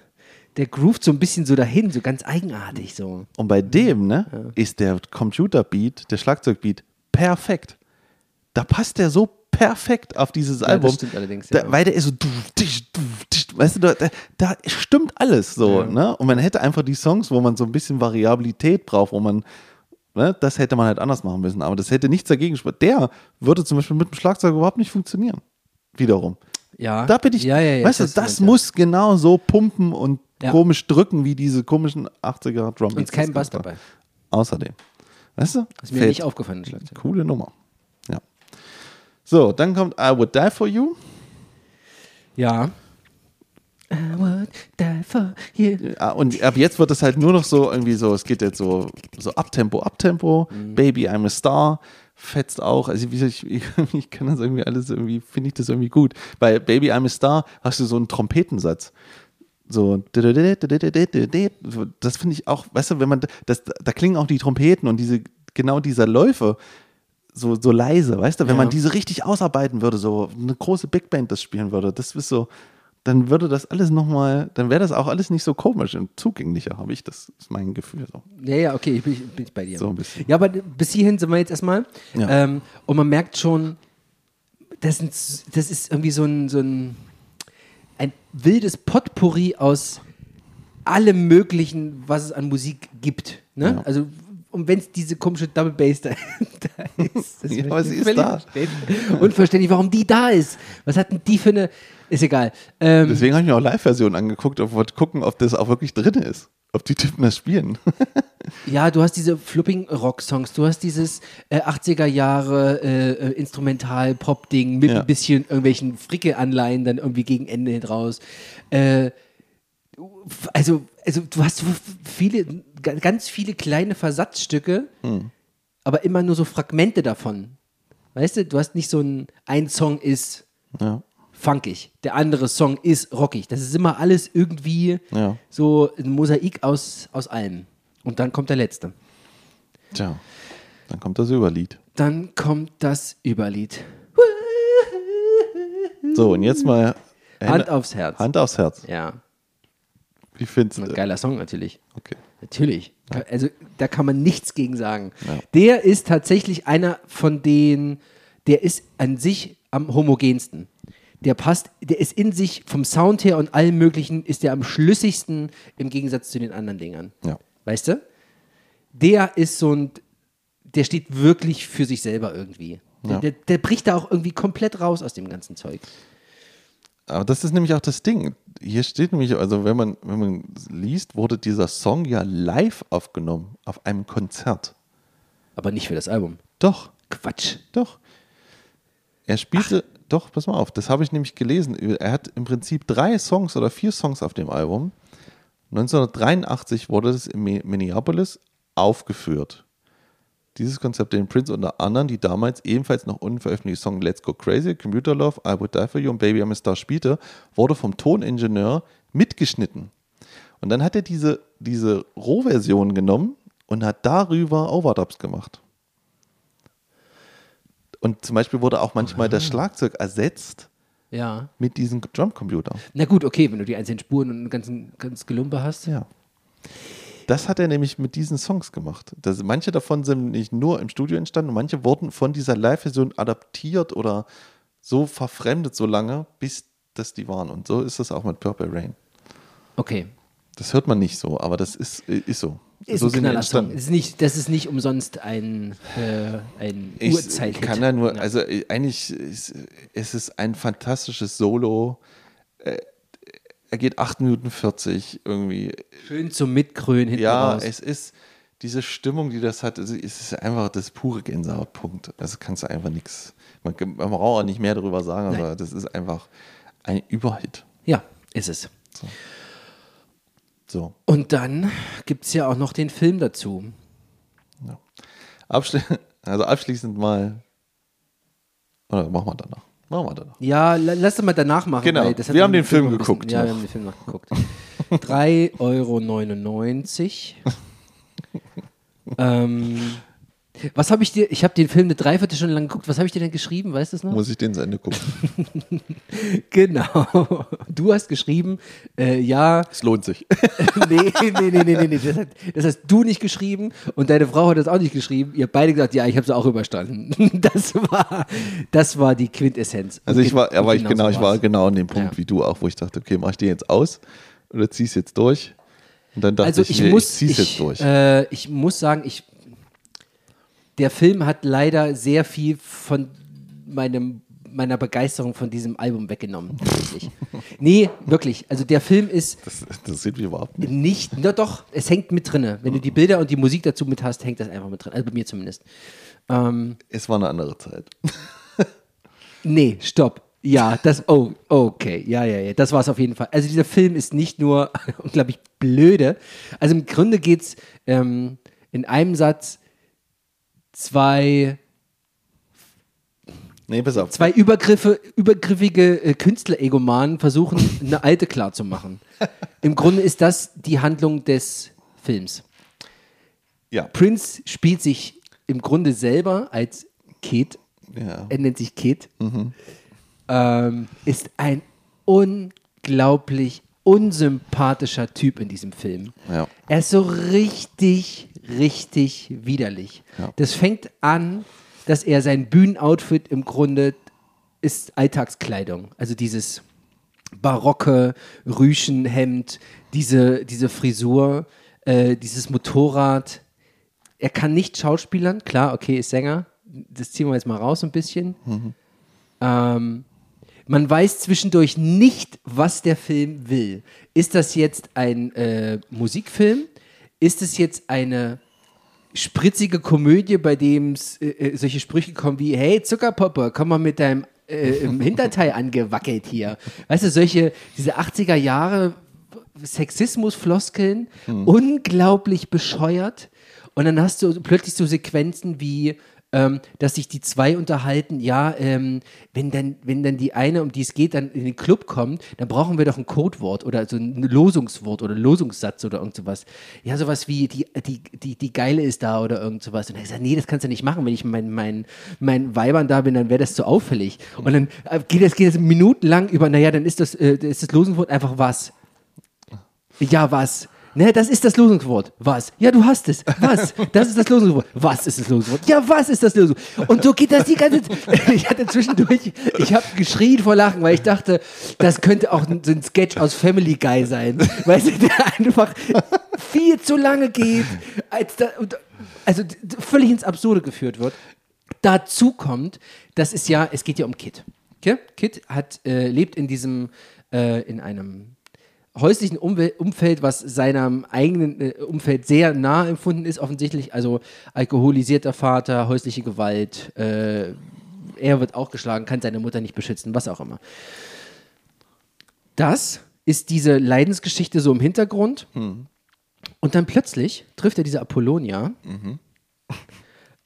der groovt so ein bisschen so dahin, so ganz eigenartig so. Und bei dem, ne, ist der Computerbeat, der Schlagzeugbeat, perfekt. Da passt der so perfekt auf dieses das Album. stimmt allerdings, da, ja. Weil der ist so, du, tisch, du, tisch, weißt du, da, da, da stimmt alles so, ne? Und man hätte einfach die Songs, wo man so ein bisschen Variabilität braucht, wo man, ne, das hätte man halt anders machen müssen. Aber das hätte nichts dagegen. Der würde zum Beispiel mit dem Schlagzeug überhaupt nicht funktionieren. Wiederum. Ja. Da bin ich, ja, ja, ja, weißt du, das das, muss genau so pumpen und Ja. komisch drücken, wie diese komischen 80er Drum Und kein Bass dabei. Außerdem. Weißt du? Ist mir Fällt- nicht aufgefallen, das Schlagzeug. Coole Nummer. Ja. So, dann kommt I Would Die For You. Ja. I would die for you. Ja, und ab jetzt wird es halt nur noch so irgendwie so, es geht jetzt so, so Abtempo, Abtempo, Mhm. Baby, I'm a Star, fetzt auch. Also wie ich, ich, *laughs* ich kann das irgendwie alles irgendwie, finde ich das irgendwie gut. Bei Baby, I'm a Star hast du so einen Trompetensatz. So, das finde ich auch, weißt du, wenn man, das, da klingen auch die Trompeten und diese, genau dieser Läufe so, so leise, weißt du, wenn Ja. man diese richtig ausarbeiten würde, so eine große Big Band das spielen würde, das ist so, dann würde das alles nochmal, dann wäre das auch alles nicht so komisch und zugänglicher, habe ich, das ist mein Gefühl so. Ja, ja, okay, ich bin, ich bin bei dir. So ein bisschen. Ja, aber bis hierhin sind wir jetzt erstmal. Ja. Ähm, und man merkt schon, das, sind, das ist irgendwie so ein, so ein, ein wildes Potpourri aus allem Möglichen, was es an Musik gibt. Ne? Ja. Also, und wenn es diese komische Double Bass da, *laughs* da ist, das Ja, aber sie ist da. unverständlich. Warum die da ist. Was hat denn die für eine. Ist egal. Ähm, Deswegen habe ich mir auch Live-Versionen angeguckt und wollte gucken, ob das auch wirklich drin ist. Ob die Typen das spielen. *laughs* Ja, du hast diese flipping Rock-Songs, du hast dieses äh, 80er Jahre äh, äh, Instrumental-Pop-Ding mit Ja. ein bisschen irgendwelchen Fricke-Anleihen dann irgendwie gegen Ende hin raus. Äh, also, also du hast so viele, ga- ganz viele kleine Versatzstücke, Hm. aber immer nur so Fragmente davon. Weißt du, du hast nicht so ein, ein Song ist ja. Funkig, der andere Song ist rockig. Das ist immer alles irgendwie Ja. so ein Mosaik aus, aus allem. Und dann kommt der letzte. Tja, dann kommt das Überlied. Dann kommt das Überlied. So, und jetzt mal Hand aufs Herz. Hand aufs Herz. Ja, Wie findest du? geiler Song natürlich. Okay. Natürlich. Also da kann man nichts gegen sagen. Ja. Der ist tatsächlich einer von den, der ist an sich am homogensten. Der passt, der ist in sich vom Sound her und allem möglichen, ist der am schlüssigsten im Gegensatz zu den anderen Dingern. Ja. Weißt du? Der ist so ein, der steht wirklich für sich selber irgendwie. Der, Ja. der, der bricht da auch irgendwie komplett raus aus dem ganzen Zeug. Aber das ist nämlich auch das Ding. Hier steht nämlich, also wenn man, wenn man liest, wurde dieser Song ja live aufgenommen auf einem Konzert. Aber nicht für das Album. Doch, Quatsch. doch. Er spielte, doch, pass mal auf, das habe ich nämlich gelesen. Er hat im Prinzip drei Songs oder vier Songs auf dem Album. 1983 wurde es in Mi- Minneapolis aufgeführt. Dieses Konzept, den Prince unter anderem die damals ebenfalls noch unveröffentlichte Song Let's Go Crazy, Computer Love, I Would Die For You und Baby I'm a Star spielte, wurde vom Toningenieur mitgeschnitten. Und dann hat er diese, diese Rohversion genommen und hat darüber Overdubs gemacht. Und zum Beispiel wurde auch manchmal das Schlagzeug ersetzt Ja. mit diesem Drumcomputer. Na gut, okay, wenn du die einzelnen Spuren und ein ganzen, ganz Gelumpe hast. Ja. Das hat er nämlich mit diesen Songs gemacht. Das, manche davon sind nicht nur im Studio entstanden, manche wurden von dieser Live-Version adaptiert oder so verfremdet so lange, bis das die waren. Und so ist das auch mit Purple Rain. Okay. Das hört man nicht so, aber das ist, ist so. Ist so ein Knallersong. Ist nicht, das ist nicht umsonst ein, äh, ein Ich Uhrzeit. kann ja nur, also äh, eigentlich ist es ist ein fantastisches Solo. Äh, Er geht 8 Minuten 40 irgendwie. Schön zum Mitkrönen hinten Ja, raus. es ist diese Stimmung, die das hat, es ist einfach das pure Gänsehautpunkt. Also kannst du einfach nichts. Man, man braucht auch nicht mehr darüber sagen, aber das ist einfach ein Überhit. Ja, ist es. So. Und dann gibt es ja auch noch den Film dazu. Ja. Abschli *laughs* also abschließend mal. Oder machen wir danach. Machen wir danach. Ja, la- lass das mal danach machen. Genau, das hat wir haben den Film geguckt Ja, wir haben den Film noch geguckt. *laughs* 3,99 Euro. *laughs* ähm, was habe ich dir, ich habe den Film eine Dreiviertelstunde lang geguckt, was habe ich dir denn geschrieben, weißt du es noch? Muss ich den zu Ende gucken. *laughs* Genau. Du hast geschrieben, äh, ja, Es lohnt sich. *laughs* nee, nee, nee, nee, nee, nee. Das, hat, das hast du nicht geschrieben und deine Frau hat das auch nicht geschrieben. Ihr habt beide gesagt, ja, ich habe es auch überstanden. *laughs* Das war, das war die Quintessenz. Also ich war, aber ich genau, ich war genau an dem Punkt Ja. wie du auch, wo ich dachte, okay, mach ich den jetzt aus oder zieh es jetzt durch? Und dann dachte Also ich, ich nee, muss, ich zieh's ich, jetzt durch. Äh, ich muss sagen, ich, der Film hat leider sehr viel von meinem meiner Begeisterung von diesem Album weggenommen. *laughs* Nee, wirklich. Also der Film ist das interessiert mich überhaupt nicht. nicht, na doch, es hängt mit drinne. Wenn du die Bilder und die Musik dazu mit hast, hängt das einfach mit drin. Also bei mir zumindest. Ähm, Es war eine andere Zeit. *laughs* nee, stopp. Ja, das, oh, okay, ja, ja, ja, das war es auf jeden Fall. Also dieser Film ist nicht nur *laughs* unglaublich blöde. Also im Grunde geht es ähm, in einem Satz zwei, Nee, pass auf. zwei Übergriffe, übergriffige äh, Künstler-Egomanen versuchen, *laughs* eine alte klarzumachen. Im Grunde ist das die Handlung des Films. Ja. Prince spielt sich im Grunde selber als Kid. Ja. Er nennt sich Kid. Ähm, ist ein unglaublich unsympathischer Typ in diesem Film. Ja. Er ist so richtig, richtig widerlich. Ja. Das fängt an, dass er sein Bühnenoutfit im Grunde ist Alltagskleidung. Also dieses barocke Rüschenhemd, diese, diese Frisur, äh, dieses Motorrad. Er kann nicht schauspielern, klar, okay, ist Sänger. Das ziehen wir jetzt mal raus ein bisschen. Ähm, man weiß zwischendurch nicht, was der Film will. Ist das jetzt ein äh, Musikfilm? Ist es jetzt eine spritzige Komödie, bei dem äh, äh, solche Sprüche kommen wie, hey Zuckerpoppe, komm mal mit deinem äh, im Hinterteil angewackelt hier. Weißt du, solche, diese 80er Jahre Sexismus-Floskeln, unglaublich bescheuert. Und dann hast du plötzlich so Sequenzen wie, ähm, dass sich die zwei unterhalten, ja, ähm, wenn, dann, wenn dann die eine, um die es geht, dann in den Club kommt, dann brauchen wir doch ein Codewort oder so ein Losungswort oder Losungssatz oder irgend sowas. Ja, sowas wie, die, die, die, die Geile ist da oder irgend sowas. Und er sagt, nee, das kannst du nicht machen, wenn ich meinen mein, mein Weibern da bin, dann wäre das zu auffällig. Und dann äh, geht das, geht das minutenlang über, naja, dann ist das, äh, ist das Losungswort einfach was. Ja, was? Ne, das ist das Losungswort. Was? Ja, du hast es. Was? Das ist das Losungswort. Was ist das Losungswort? Ja, was ist das Losungswort? Und so geht das die ganze Zeit. *laughs* Ich hatte zwischendurch, ich habe geschrien vor Lachen, weil ich dachte, das könnte auch so ein Sketch aus Family Guy sein. Du, der einfach viel zu lange geht, als da, also völlig ins Absurde geführt wird. Dazu kommt, das ist ja, es geht ja um Kit. Okay? Kit hat, äh, lebt in diesem, äh, in einem häuslichen Umwel Umfeld, was seinem eigenen äh, Umfeld sehr nah empfunden ist, offensichtlich. Also alkoholisierter Vater, häusliche Gewalt, äh, er wird auch geschlagen, kann seine Mutter nicht beschützen, was auch immer. Das ist diese Leidensgeschichte so im Hintergrund. Und dann plötzlich trifft er diese Apollonia.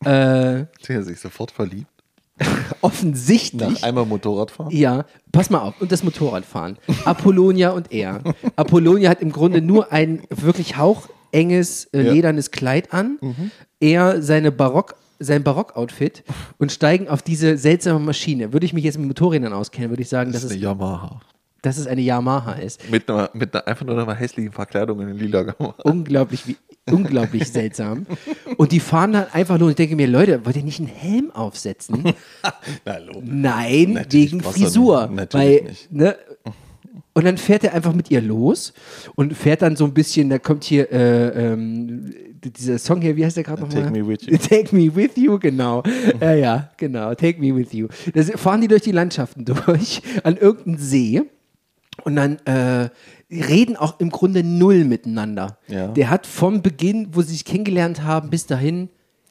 Äh, *laughs* Der sich sofort verliebt. *laughs* offensichtlich. Nach einmal Motorradfahren. Ja, pass mal auf. Und das Motorradfahren. Apollonia und er. Apollonia hat im Grunde nur ein wirklich hauchenges, äh, Ja. ledernes Kleid an. Er seine Barock, sein Barock-Outfit und steigen auf diese seltsame Maschine. Würde ich mich jetzt mit Motorrädern auskennen, würde ich sagen, Das dass ist es, eine Yamaha. dass es eine Yamaha ist. Mit einer, mit einer einfach nur einer hässlichen Verkleidung in lila Yamaha. Unglaublich, wie, unglaublich seltsam. Und die fahren dann einfach nur und ich denke mir, Leute, wollt ihr nicht einen Helm aufsetzen? *laughs* Na. Nein, Natürlich wegen Frisur. weil, nicht. Ne, und dann fährt er einfach mit ihr los und fährt dann so ein bisschen, da kommt hier äh, ähm, dieser Song hier, wie heißt der gerade nochmal? Take Me With You. *laughs* Take Me With You, genau. *laughs* ja, ja, genau, Take Me With You. Da fahren die durch die Landschaften durch, an irgendeinen See und dann äh, reden auch im Grunde null miteinander. Ja. Der hat vom Beginn, wo sie sich kennengelernt haben, bis dahin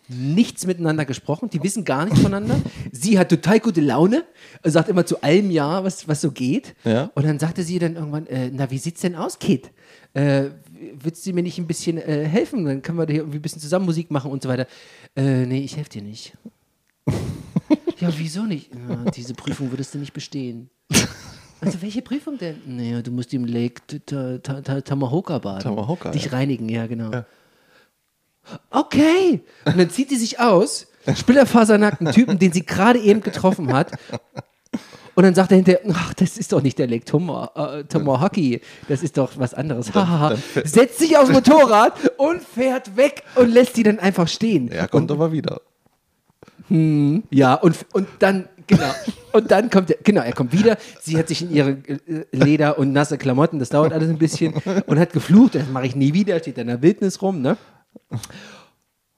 nichts miteinander gesprochen. Die wissen gar nichts voneinander. Sie hat total gute Laune, sagt immer zu allem Ja, was, was so geht. Ja. Und dann sagte sie dann irgendwann, äh, na, wie sieht's denn aus, Kid? Äh, würdest du mir nicht ein bisschen äh, helfen? Dann können wir hier irgendwie ein bisschen zusammen Musik machen und so weiter. Äh, nee, ich helfe dir nicht. *laughs* ja, wieso nicht? Ja, diese Prüfung würdest du nicht bestehen. *laughs* Also welche Prüfung denn? Naja, du musst im Lake Ta- Ta- Ta- Tamahoka baden. Tamahoka, Dich reinigen, ja, genau. Okay. Und dann zieht sie sich aus, splitterfasernackten Typen, den sie gerade eben getroffen hat. Und dann sagt er hinterher, ach, das ist doch nicht der Lake Tomo, äh, das ist doch was anderes. Hahaha. Setzt sich aufs Motorrad und fährt weg und lässt sie dann einfach stehen. Er kommt aber wieder. Ja, und, und dann, genau. Und dann kommt er, genau, er kommt wieder. Sie hat sich in ihre äh, Leder und nasse Klamotten, das dauert alles ein bisschen, und hat geflucht, das mache ich nie wieder, steht in der Wildnis rum, ne?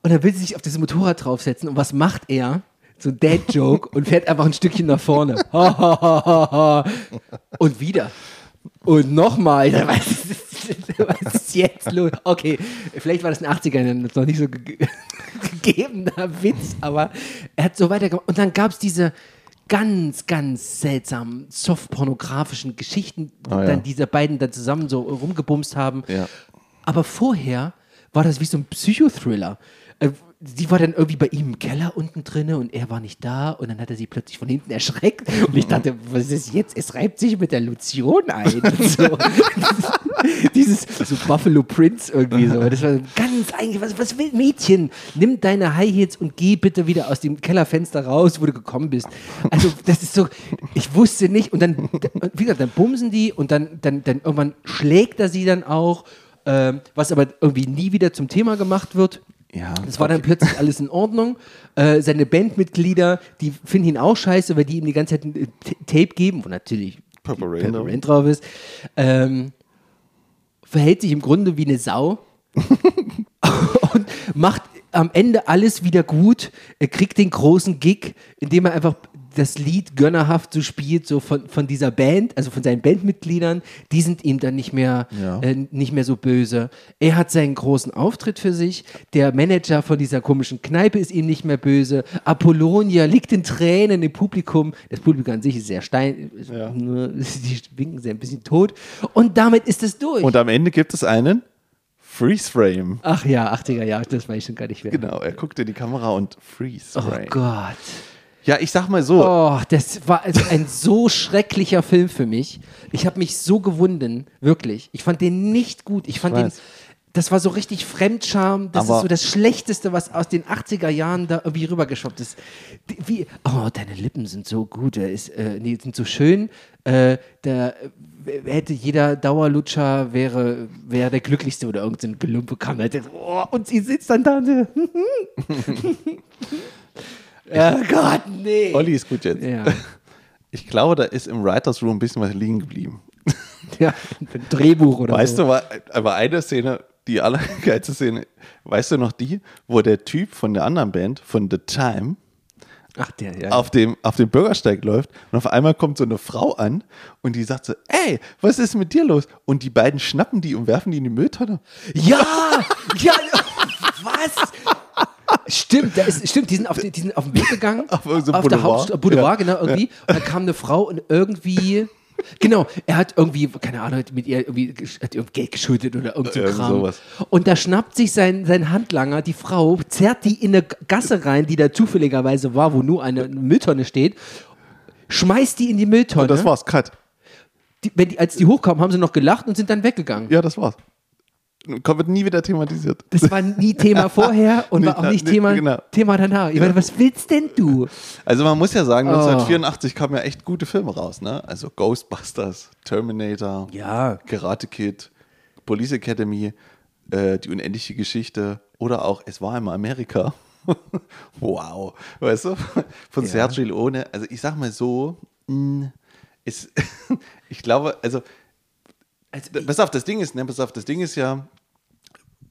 Und dann will sie sich auf das Motorrad draufsetzen. Und was macht er? So ein Dad-Joke und fährt einfach ein Stückchen nach vorne. Und wieder. Und nochmal. *laughs* Was ist, jetzt los? Okay, vielleicht war das in den 80ern noch nicht so ge *laughs* gegebener Witz, aber er hat so weitergemacht. Und dann gab es diese ganz, ganz seltsamen softpornografischen Geschichten, Ah, ja. dann diese beiden dann zusammen so rumgebumst haben. Ja. Aber vorher war das wie so ein Psychothriller. Äh, Sie war dann irgendwie bei ihm im Keller unten drinne und er war nicht da und dann hat er sie plötzlich von hinten erschreckt und ich dachte, was ist jetzt? Es reibt sich mit der Lotion ein. *laughs* So. *laughs* Dieses so Buffalo Prince irgendwie so. Das war ganz eigentlich, was, was will Mädchen? Nimm deine High Heels und geh bitte wieder aus dem Kellerfenster raus, wo du gekommen bist. Also das ist so, ich wusste nicht und dann, wie gesagt, dann bumsen die und dann, dann, dann irgendwann schlägt er sie dann auch, ähm, was aber irgendwie nie wieder zum Thema gemacht wird. Ja. Es war dann plötzlich alles in Ordnung. Äh, seine Bandmitglieder, die finden ihn auch scheiße, weil die ihm die ganze Zeit ein äh, Tape geben, wo natürlich Purple. Rain drauf ist. Ähm, verhält sich im Grunde wie eine Sau *laughs* und macht am Ende alles wieder gut. Er kriegt den großen Gig, indem er einfach das Lied gönnerhaft so spielt, so von, von dieser Band, also von seinen Bandmitgliedern, die sind ihm dann nicht mehr, Ja. äh, nicht mehr so böse. Er hat seinen großen Auftritt für sich. Der Manager von dieser komischen Kneipe ist ihm nicht mehr böse. Apollonia liegt in Tränen im Publikum. Das Publikum an sich ist sehr stein, Ja. *laughs* die winken sehr ein bisschen tot. Und damit ist es durch. Und am Ende gibt es einen Freeze Frame. Ach ja, 80er Jahre, das weiß ich schon gar nicht mehr. Genau, er guckt in die Kamera und Freeze Oh Frame. Gott. Ja, ich sag mal so, Oh, das war also ein so schrecklicher Film für mich. Ich habe mich so gewunden, wirklich. Ich fand den nicht gut. Ich fand den, weiß. das war so richtig Fremdscham. Das Aber- ist so das Schlechteste, was aus den 80er Jahren da irgendwie rübergeschwappt ist. Die- Wie, oh, deine Lippen sind so gut, er ist, äh, nee, sind so schön. Äh, da äh, hätte jeder Dauerlutscher wäre, wäre der glücklichste oder irgendein Gelumpe kam. Hätte, oh, und sie sitzt dann da *laughs* *laughs* Oh Gott, nee. Olli ist gut jetzt. Ja. *laughs* Ich glaube, da ist im Writers Room ein bisschen was liegen geblieben. *laughs* Ja, ein Drehbuch oder Weißt so. du, war, aber eine Szene, die allergeilste *laughs* Szene, weißt du noch die, wo der Typ von der anderen Band, von The Time, Ach, der, ja. auf dem, auf dem Bürgersteig läuft und auf einmal kommt so eine Frau an und die sagt so, ey, was ist mit dir los? Und die beiden schnappen die und werfen die in die Mülltonne. Ja! Ja! Was? Stimmt, da ist, stimmt, die sind, auf, die die sind auf den Weg gegangen. *laughs* Auf irgendeinem der Boulevard. Hauptstraße, Boulevard, Ja. genau, irgendwie. Und dann kam eine Frau und irgendwie Genau, er hat irgendwie, keine Ahnung, hat mit ihr irgendwie hat ihr Geld geschuldet oder irgend so Kram. sowas. Und da schnappt sich sein, sein Handlanger, die Frau, zerrt die in eine Gasse rein, die da zufälligerweise war, wo nur eine Mülltonne steht, schmeißt die in die Mülltonne. Das war's, cut. Die, wenn die, als die hochkamen, haben sie noch gelacht und sind dann weggegangen. Ja, das war's. Kommt nie wieder thematisiert. Das war nie Thema *laughs* vorher und Nee, war auch nicht nee, Thema, genau. Thema danach. Ich meine, was willst denn du? Also man muss ja sagen, Oh. 1984 kamen ja echt gute Filme raus, ne? Also Ghostbusters, Terminator, Ja. Karate Kid, Police Academy, äh, die unendliche Geschichte oder auch Es war einmal Amerika. *laughs* wow, weißt du? Von Ja. Sergio Leone. Also ich sag mal so, mh, *laughs* ist, ich glaube, also Also, pass auf, das Ding ist, ne, pass auf, das Ding ist ja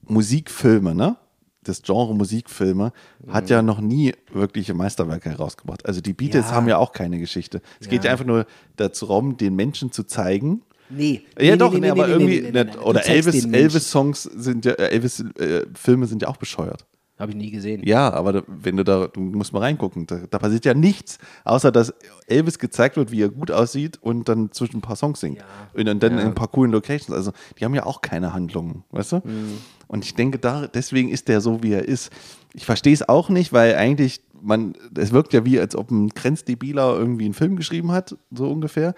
Musikfilme, ne? Das Genre Musikfilme hat ja noch nie wirkliche Meisterwerke herausgebracht. Also die Beatles Ja. haben ja auch keine Geschichte. Es geht ja Ja. einfach nur darum, den Menschen zu zeigen. nee. Ja, nee, doch, nee, nee, aber irgendwie. Du oder zeigst Elvis. Elvis-Songs sind ja, äh, Elvis-Filme sind ja auch bescheuert. Habe ich nie gesehen. Ja, aber da, wenn du da, du musst mal reingucken, da, da passiert ja nichts, außer dass Elvis gezeigt wird, wie er gut aussieht und dann zwischen ein paar Songs singt. Ja. Und, und dann Ja. in ein paar coolen Locations. Also die haben ja auch keine Handlungen, weißt du? Mhm. Und ich denke, da, deswegen ist der so, wie er ist. Ich verstehe es auch nicht, weil eigentlich, man, es wirkt ja wie, als ob ein grenzdebiler irgendwie einen Film geschrieben hat, so ungefähr.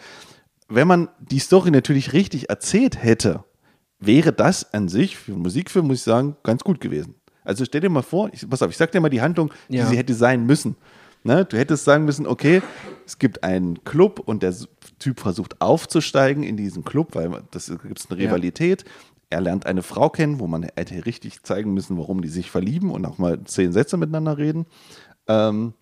Wenn man die Story natürlich richtig erzählt hätte, wäre das an sich für einen Musikfilm, muss ich sagen, ganz gut gewesen. Also stell dir mal vor, ich, pass auf, ich sag dir mal die Handlung, die Ja. sie hätte sein müssen. Ne? Du hättest sagen müssen, okay, es gibt einen Club und der Typ versucht aufzusteigen in diesen Club, weil das gibt es eine Ja. Rivalität. Er lernt eine Frau kennen, wo man hätte richtig zeigen müssen, warum die sich verlieben und auch mal zehn Sätze miteinander reden. Ähm,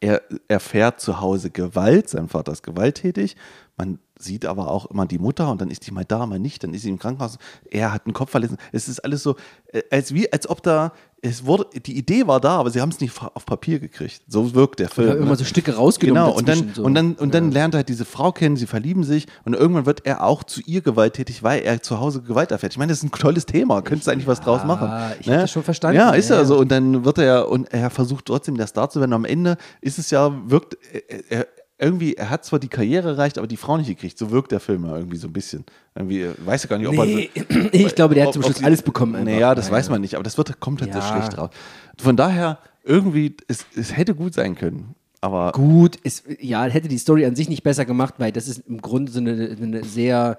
er erfährt zu Hause Gewalt, sein Vater ist gewalttätig. Man sieht aber auch immer die Mutter und dann ist die mal da, mal nicht, dann ist sie im Krankenhaus. Er hat einen Kopf verletzen. Es ist alles so, äh, als wie, als ob da, es wurde, die Idee war da, aber sie haben es nicht auf Papier gekriegt. So wirkt der Film. Oder immer ne? so Stücke rausgenommen. Genau, und dann, so. und dann, und dann lernt er halt diese Frau kennen, sie verlieben sich und irgendwann wird er auch zu ihr gewalttätig, weil er zu Hause Gewalt erfährt. Ich meine, das ist ein tolles Thema, könntest du eigentlich was draus machen. Ne? ich hab das schon verstanden, Ja, ist ja, ja, ja. so. Und dann wird er, und er versucht trotzdem der Star zu werden. Am Ende ist es ja, wirkt, er, er, irgendwie, er hat zwar die Karriere erreicht, aber die Frau nicht gekriegt. So wirkt der Film ja irgendwie so ein bisschen. Irgendwie, äh, weiß ja gar nicht, ob Nee, er. *clears throat* ich glaube, der hat ob- zum ob Schluss sie- alles bekommen. einfach. Naja, das weiß man nicht, aber das wird, kommt halt so Ja. schlecht raus. Von daher, irgendwie, es, es hätte gut sein können. Aber Gut, ist, ja, hätte die Story an sich nicht besser gemacht, weil das ist im Grunde so eine, eine sehr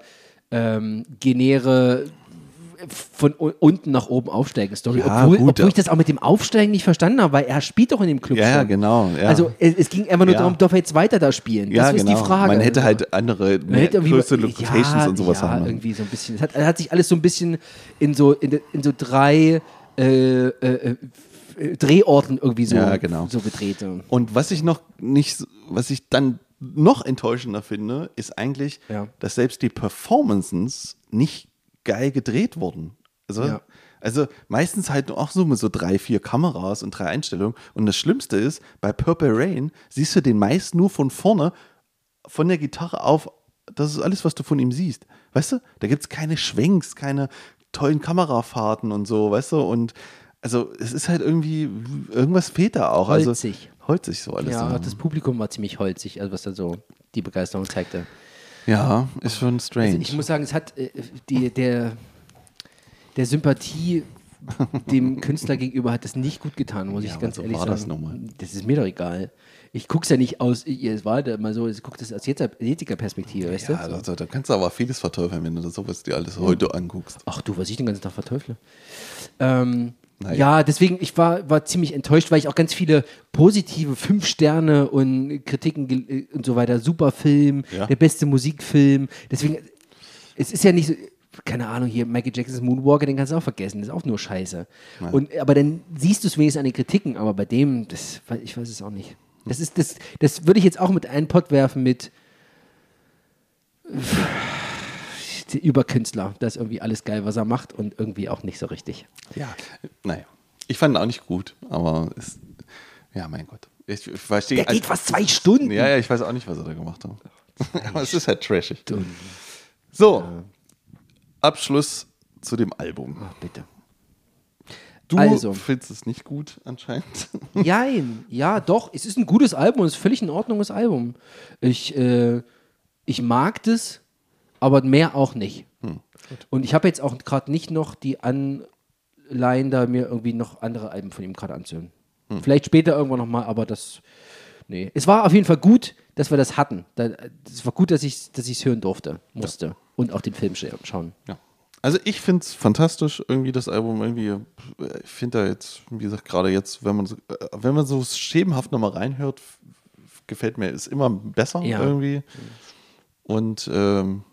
ähm, genäre von unten nach oben aufsteigen Story. Ja, obwohl gut, obwohl ja. ich das auch mit dem Aufsteigen nicht verstanden habe, weil er spielt doch in dem Club Ja, ja, schon. genau, ja. Also es, es ging einfach nur Ja. darum, darf er jetzt weiter da spielen? ja, das ist genau. die Frage. Man hätte halt andere, größere Locations ja, und sowas ja, haben. irgendwie so ein bisschen. Es hat, hat sich alles so ein bisschen in so, in, in so drei äh, äh, äh, Drehorten irgendwie so, Ja, genau. so gedreht. Und was ich noch nicht, was ich dann noch enttäuschender finde, ist eigentlich, Ja. dass selbst die Performances nicht geil gedreht wurden. Also, Ja. also meistens halt auch so mit so drei, vier Kameras und drei Einstellungen. Und das Schlimmste ist, bei Purple Rain siehst du den meist nur von vorne, von der Gitarre auf. Das ist alles, was du von ihm siehst. Weißt du? Da gibt es keine Schwenks, keine tollen Kamerafahrten und so, weißt du? Und also es ist halt irgendwie, irgendwas fehlt da auch. Holzig. Also, holzig so alles. Ja, Ja, das Publikum war ziemlich holzig, also was da so die Begeisterung zeigte. Ja ist schon strange. Also ich muss sagen, es hat äh, die, der, der Sympathie dem *laughs* Künstler gegenüber hat das nicht gut getan, muss Ja, ich ganz so ehrlich war sagen. das nun mal. Das ist mir doch egal. Ich gucke es ja nicht aus, es war da mal so, ich gucke das aus jetziger Perspektive, weißt ja, du? also, da kannst du aber vieles verteufeln, wenn du das sowas dir alles heute anguckst. Ach du, was ich den ganzen Tag verteufle. Ähm, Naja. Ja, deswegen, ich war, war ziemlich enttäuscht, weil ich auch ganz viele positive fünf Sterne und Kritiken äh, und so weiter, super Film, Ja. der beste Musikfilm. Deswegen, es ist ja nicht so, keine Ahnung, hier Michael Jacksons Moonwalker, den kannst du auch vergessen, das ist auch nur Scheiße. Und, aber dann siehst du es wenigstens an den Kritiken, aber bei dem, das, ich weiß es auch nicht. Das ist, das, das würde ich jetzt auch mit einem Pott werfen mit die Überkünstler. Das ist irgendwie alles geil, was er macht und irgendwie auch nicht so richtig. Ja, naja. Ich fand ihn auch nicht gut, aber es, ja, mein Gott. Ich, ich verstehe. Der geht fast zwei Stunden. Ja, ja, ich weiß auch nicht, was er da gemacht hat. *laughs* aber es ist halt trashig. So, Abschluss zu dem Album. Ach, bitte. Du Also. findest es nicht gut anscheinend. *laughs* Jein, ja, doch. Es ist ein gutes Album, es ist völlig in Ordnung, das Album. Ich, äh, Ich mag das, aber mehr auch nicht. Hm, Und ich habe jetzt auch gerade nicht noch die Anleihen, da mir irgendwie noch andere Alben von ihm gerade anzuhören. Hm. Vielleicht später irgendwann nochmal, aber das. Nee. Es war auf jeden Fall gut, dass wir das hatten. Es war gut, dass ich es dass ich's hören durfte, musste. Und auch den Film scha- schauen. Ja. Also ich finde es fantastisch, irgendwie das Album irgendwie, ich finde da jetzt, wie gesagt, gerade jetzt, wenn man so, äh, wenn man so schemenhaft nochmal reinhört, gefällt mir, ist immer besser Ja. irgendwie. Und ähm,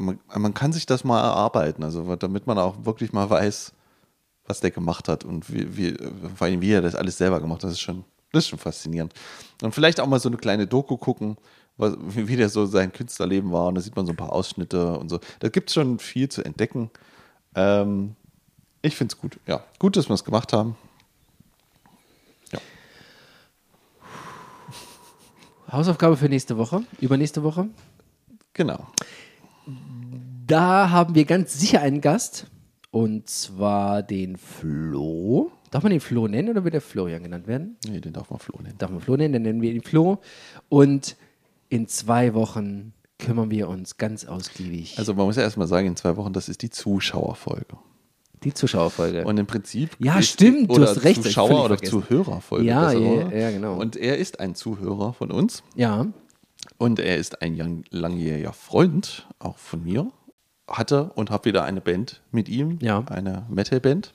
man, man kann sich das mal erarbeiten, also damit man auch wirklich mal weiß, was der gemacht hat und wie, wie, vor allem wie er das alles selber gemacht hat, das ist schon, das ist schon faszinierend. Und vielleicht auch mal so eine kleine Doku gucken, was, wie der so sein Künstlerleben war. Und da sieht man so ein paar Ausschnitte und so. Da gibt es schon viel zu entdecken. Ähm, ich finde es gut. Ja, gut, dass wir es gemacht haben. Hausaufgabe für nächste Woche, übernächste Woche. Genau. Da haben wir ganz sicher einen Gast. Und zwar den Flo. Darf man den Flo nennen oder wird der Florian genannt werden? Nee, den darf man Flo nennen. Darf man Flo nennen, dann nennen wir ihn Flo. Und in zwei Wochen kümmern wir uns ganz ausgiebig. Also man muss ja erstmal sagen, in zwei Wochen, das ist die Zuschauerfolge. die Zuschauerfolge. Und im Prinzip. Ja, stimmt, du hast recht, Zuschauer oder vergessen. Zuhörerfolge. Ja, ja, ja, genau. Und er ist ein Zuhörer von uns. ja, Und er ist ein lang- langjähriger Freund, auch von mir. Hatte und habe wieder eine Band mit ihm, Ja. eine Metal-Band.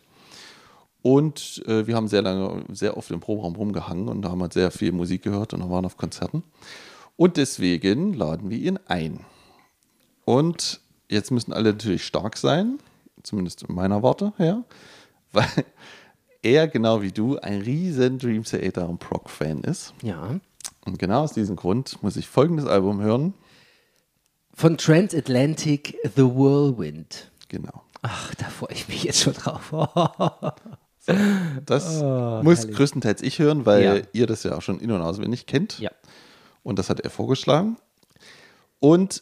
Und äh, wir haben sehr lange, sehr oft im Proberaum rumgehangen und haben halt sehr viel Musik gehört und waren auf Konzerten. Und deswegen laden wir ihn ein. Und jetzt müssen alle natürlich stark sein, zumindest in meiner Warte her, *laughs* weil er genau wie du ein riesen Dream Theater und Prog-Fan ist. ja. Und genau aus diesem Grund muss ich folgendes Album hören. Von Transatlantic The Whirlwind. Genau. Ach, da freue ich mich jetzt schon drauf. Das *laughs* Oh, muss herrlich. größtenteils ich hören, weil Ja. ihr das ja auch schon in- und auswendig kennt. ja. Und das hat er vorgeschlagen. Und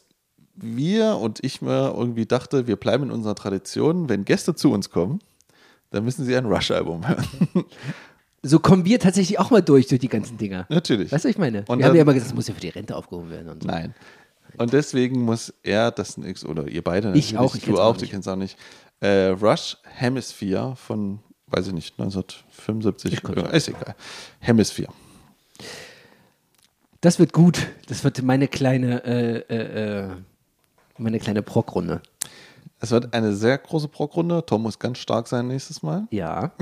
wir und ich mir irgendwie dachte, wir bleiben in unserer Tradition. Wenn Gäste zu uns kommen, dann müssen sie ein Rush-Album hören. *laughs* So kommen wir tatsächlich auch mal durch, durch die ganzen Dinger. Natürlich. Weißt du, was ich meine? Und wir haben ja immer gesagt, das muss ja für die Rente aufgehoben werden und so. Nein. Und deswegen muss er das nix, oder ihr beide Ich auch, ich du auch auch, du nicht. kennst auch nicht. Äh, Rush Hemisphere von, weiß ich nicht, 1975. Ich Äh, ist egal. Hemisphere. Das wird gut. Das wird meine kleine, äh, äh, äh, meine kleine Prog-Runde. Es wird eine sehr große Prog-Runde. Tom muss ganz stark sein nächstes Mal. Ja. *laughs*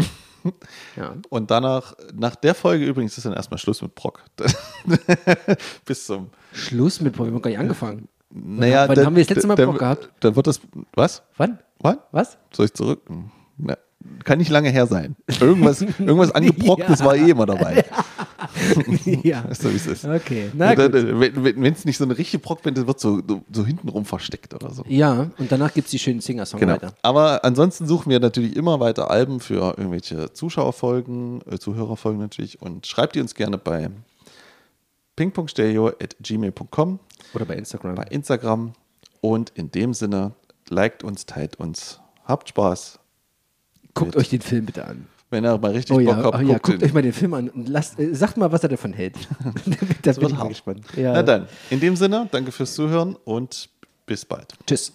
ja. Und danach, nach der Folge übrigens, ist dann erstmal Schluss mit Prog. *laughs* Bis zum. Schluss mit Prog. Wir haben gar nicht angefangen. Naja, wann dann- haben wir das letzte Mal dann- Prog gehabt? Dann wird das. Was? Wann? Was? Was? Soll ich zurück? Na, kann nicht lange her sein. Irgendwas, *laughs* irgendwas angeprocktes Ja. war eh immer dabei. ja. *laughs* Weißt du, wie es ist? Okay. Na dann, wenn es nicht so eine richtige ist, wird so, so, hintenrum versteckt oder so. Ja, und danach gibt es die schönen Genau. Singer-Songwriter. Aber ansonsten suchen wir natürlich immer weiter Alben für irgendwelche Zuschauerfolgen, äh, Zuhörerfolgen natürlich und schreibt die uns gerne bei pingpongstereo.gmail.com, Oder bei Instagram. bei Instagram und in dem Sinne, liked uns, teilt uns, habt Spaß. Guckt euch den Film bitte an. Wenn ihr mal richtig Oh ja, Bock habt, oh ja guckt guckt ihn. euch mal den Film an und lasst, äh, sagt mal, was er davon hält. *laughs* da bin wird hart. gespannt. Ja. Na dann, in dem Sinne, danke fürs Zuhören und bis bald. Tschüss.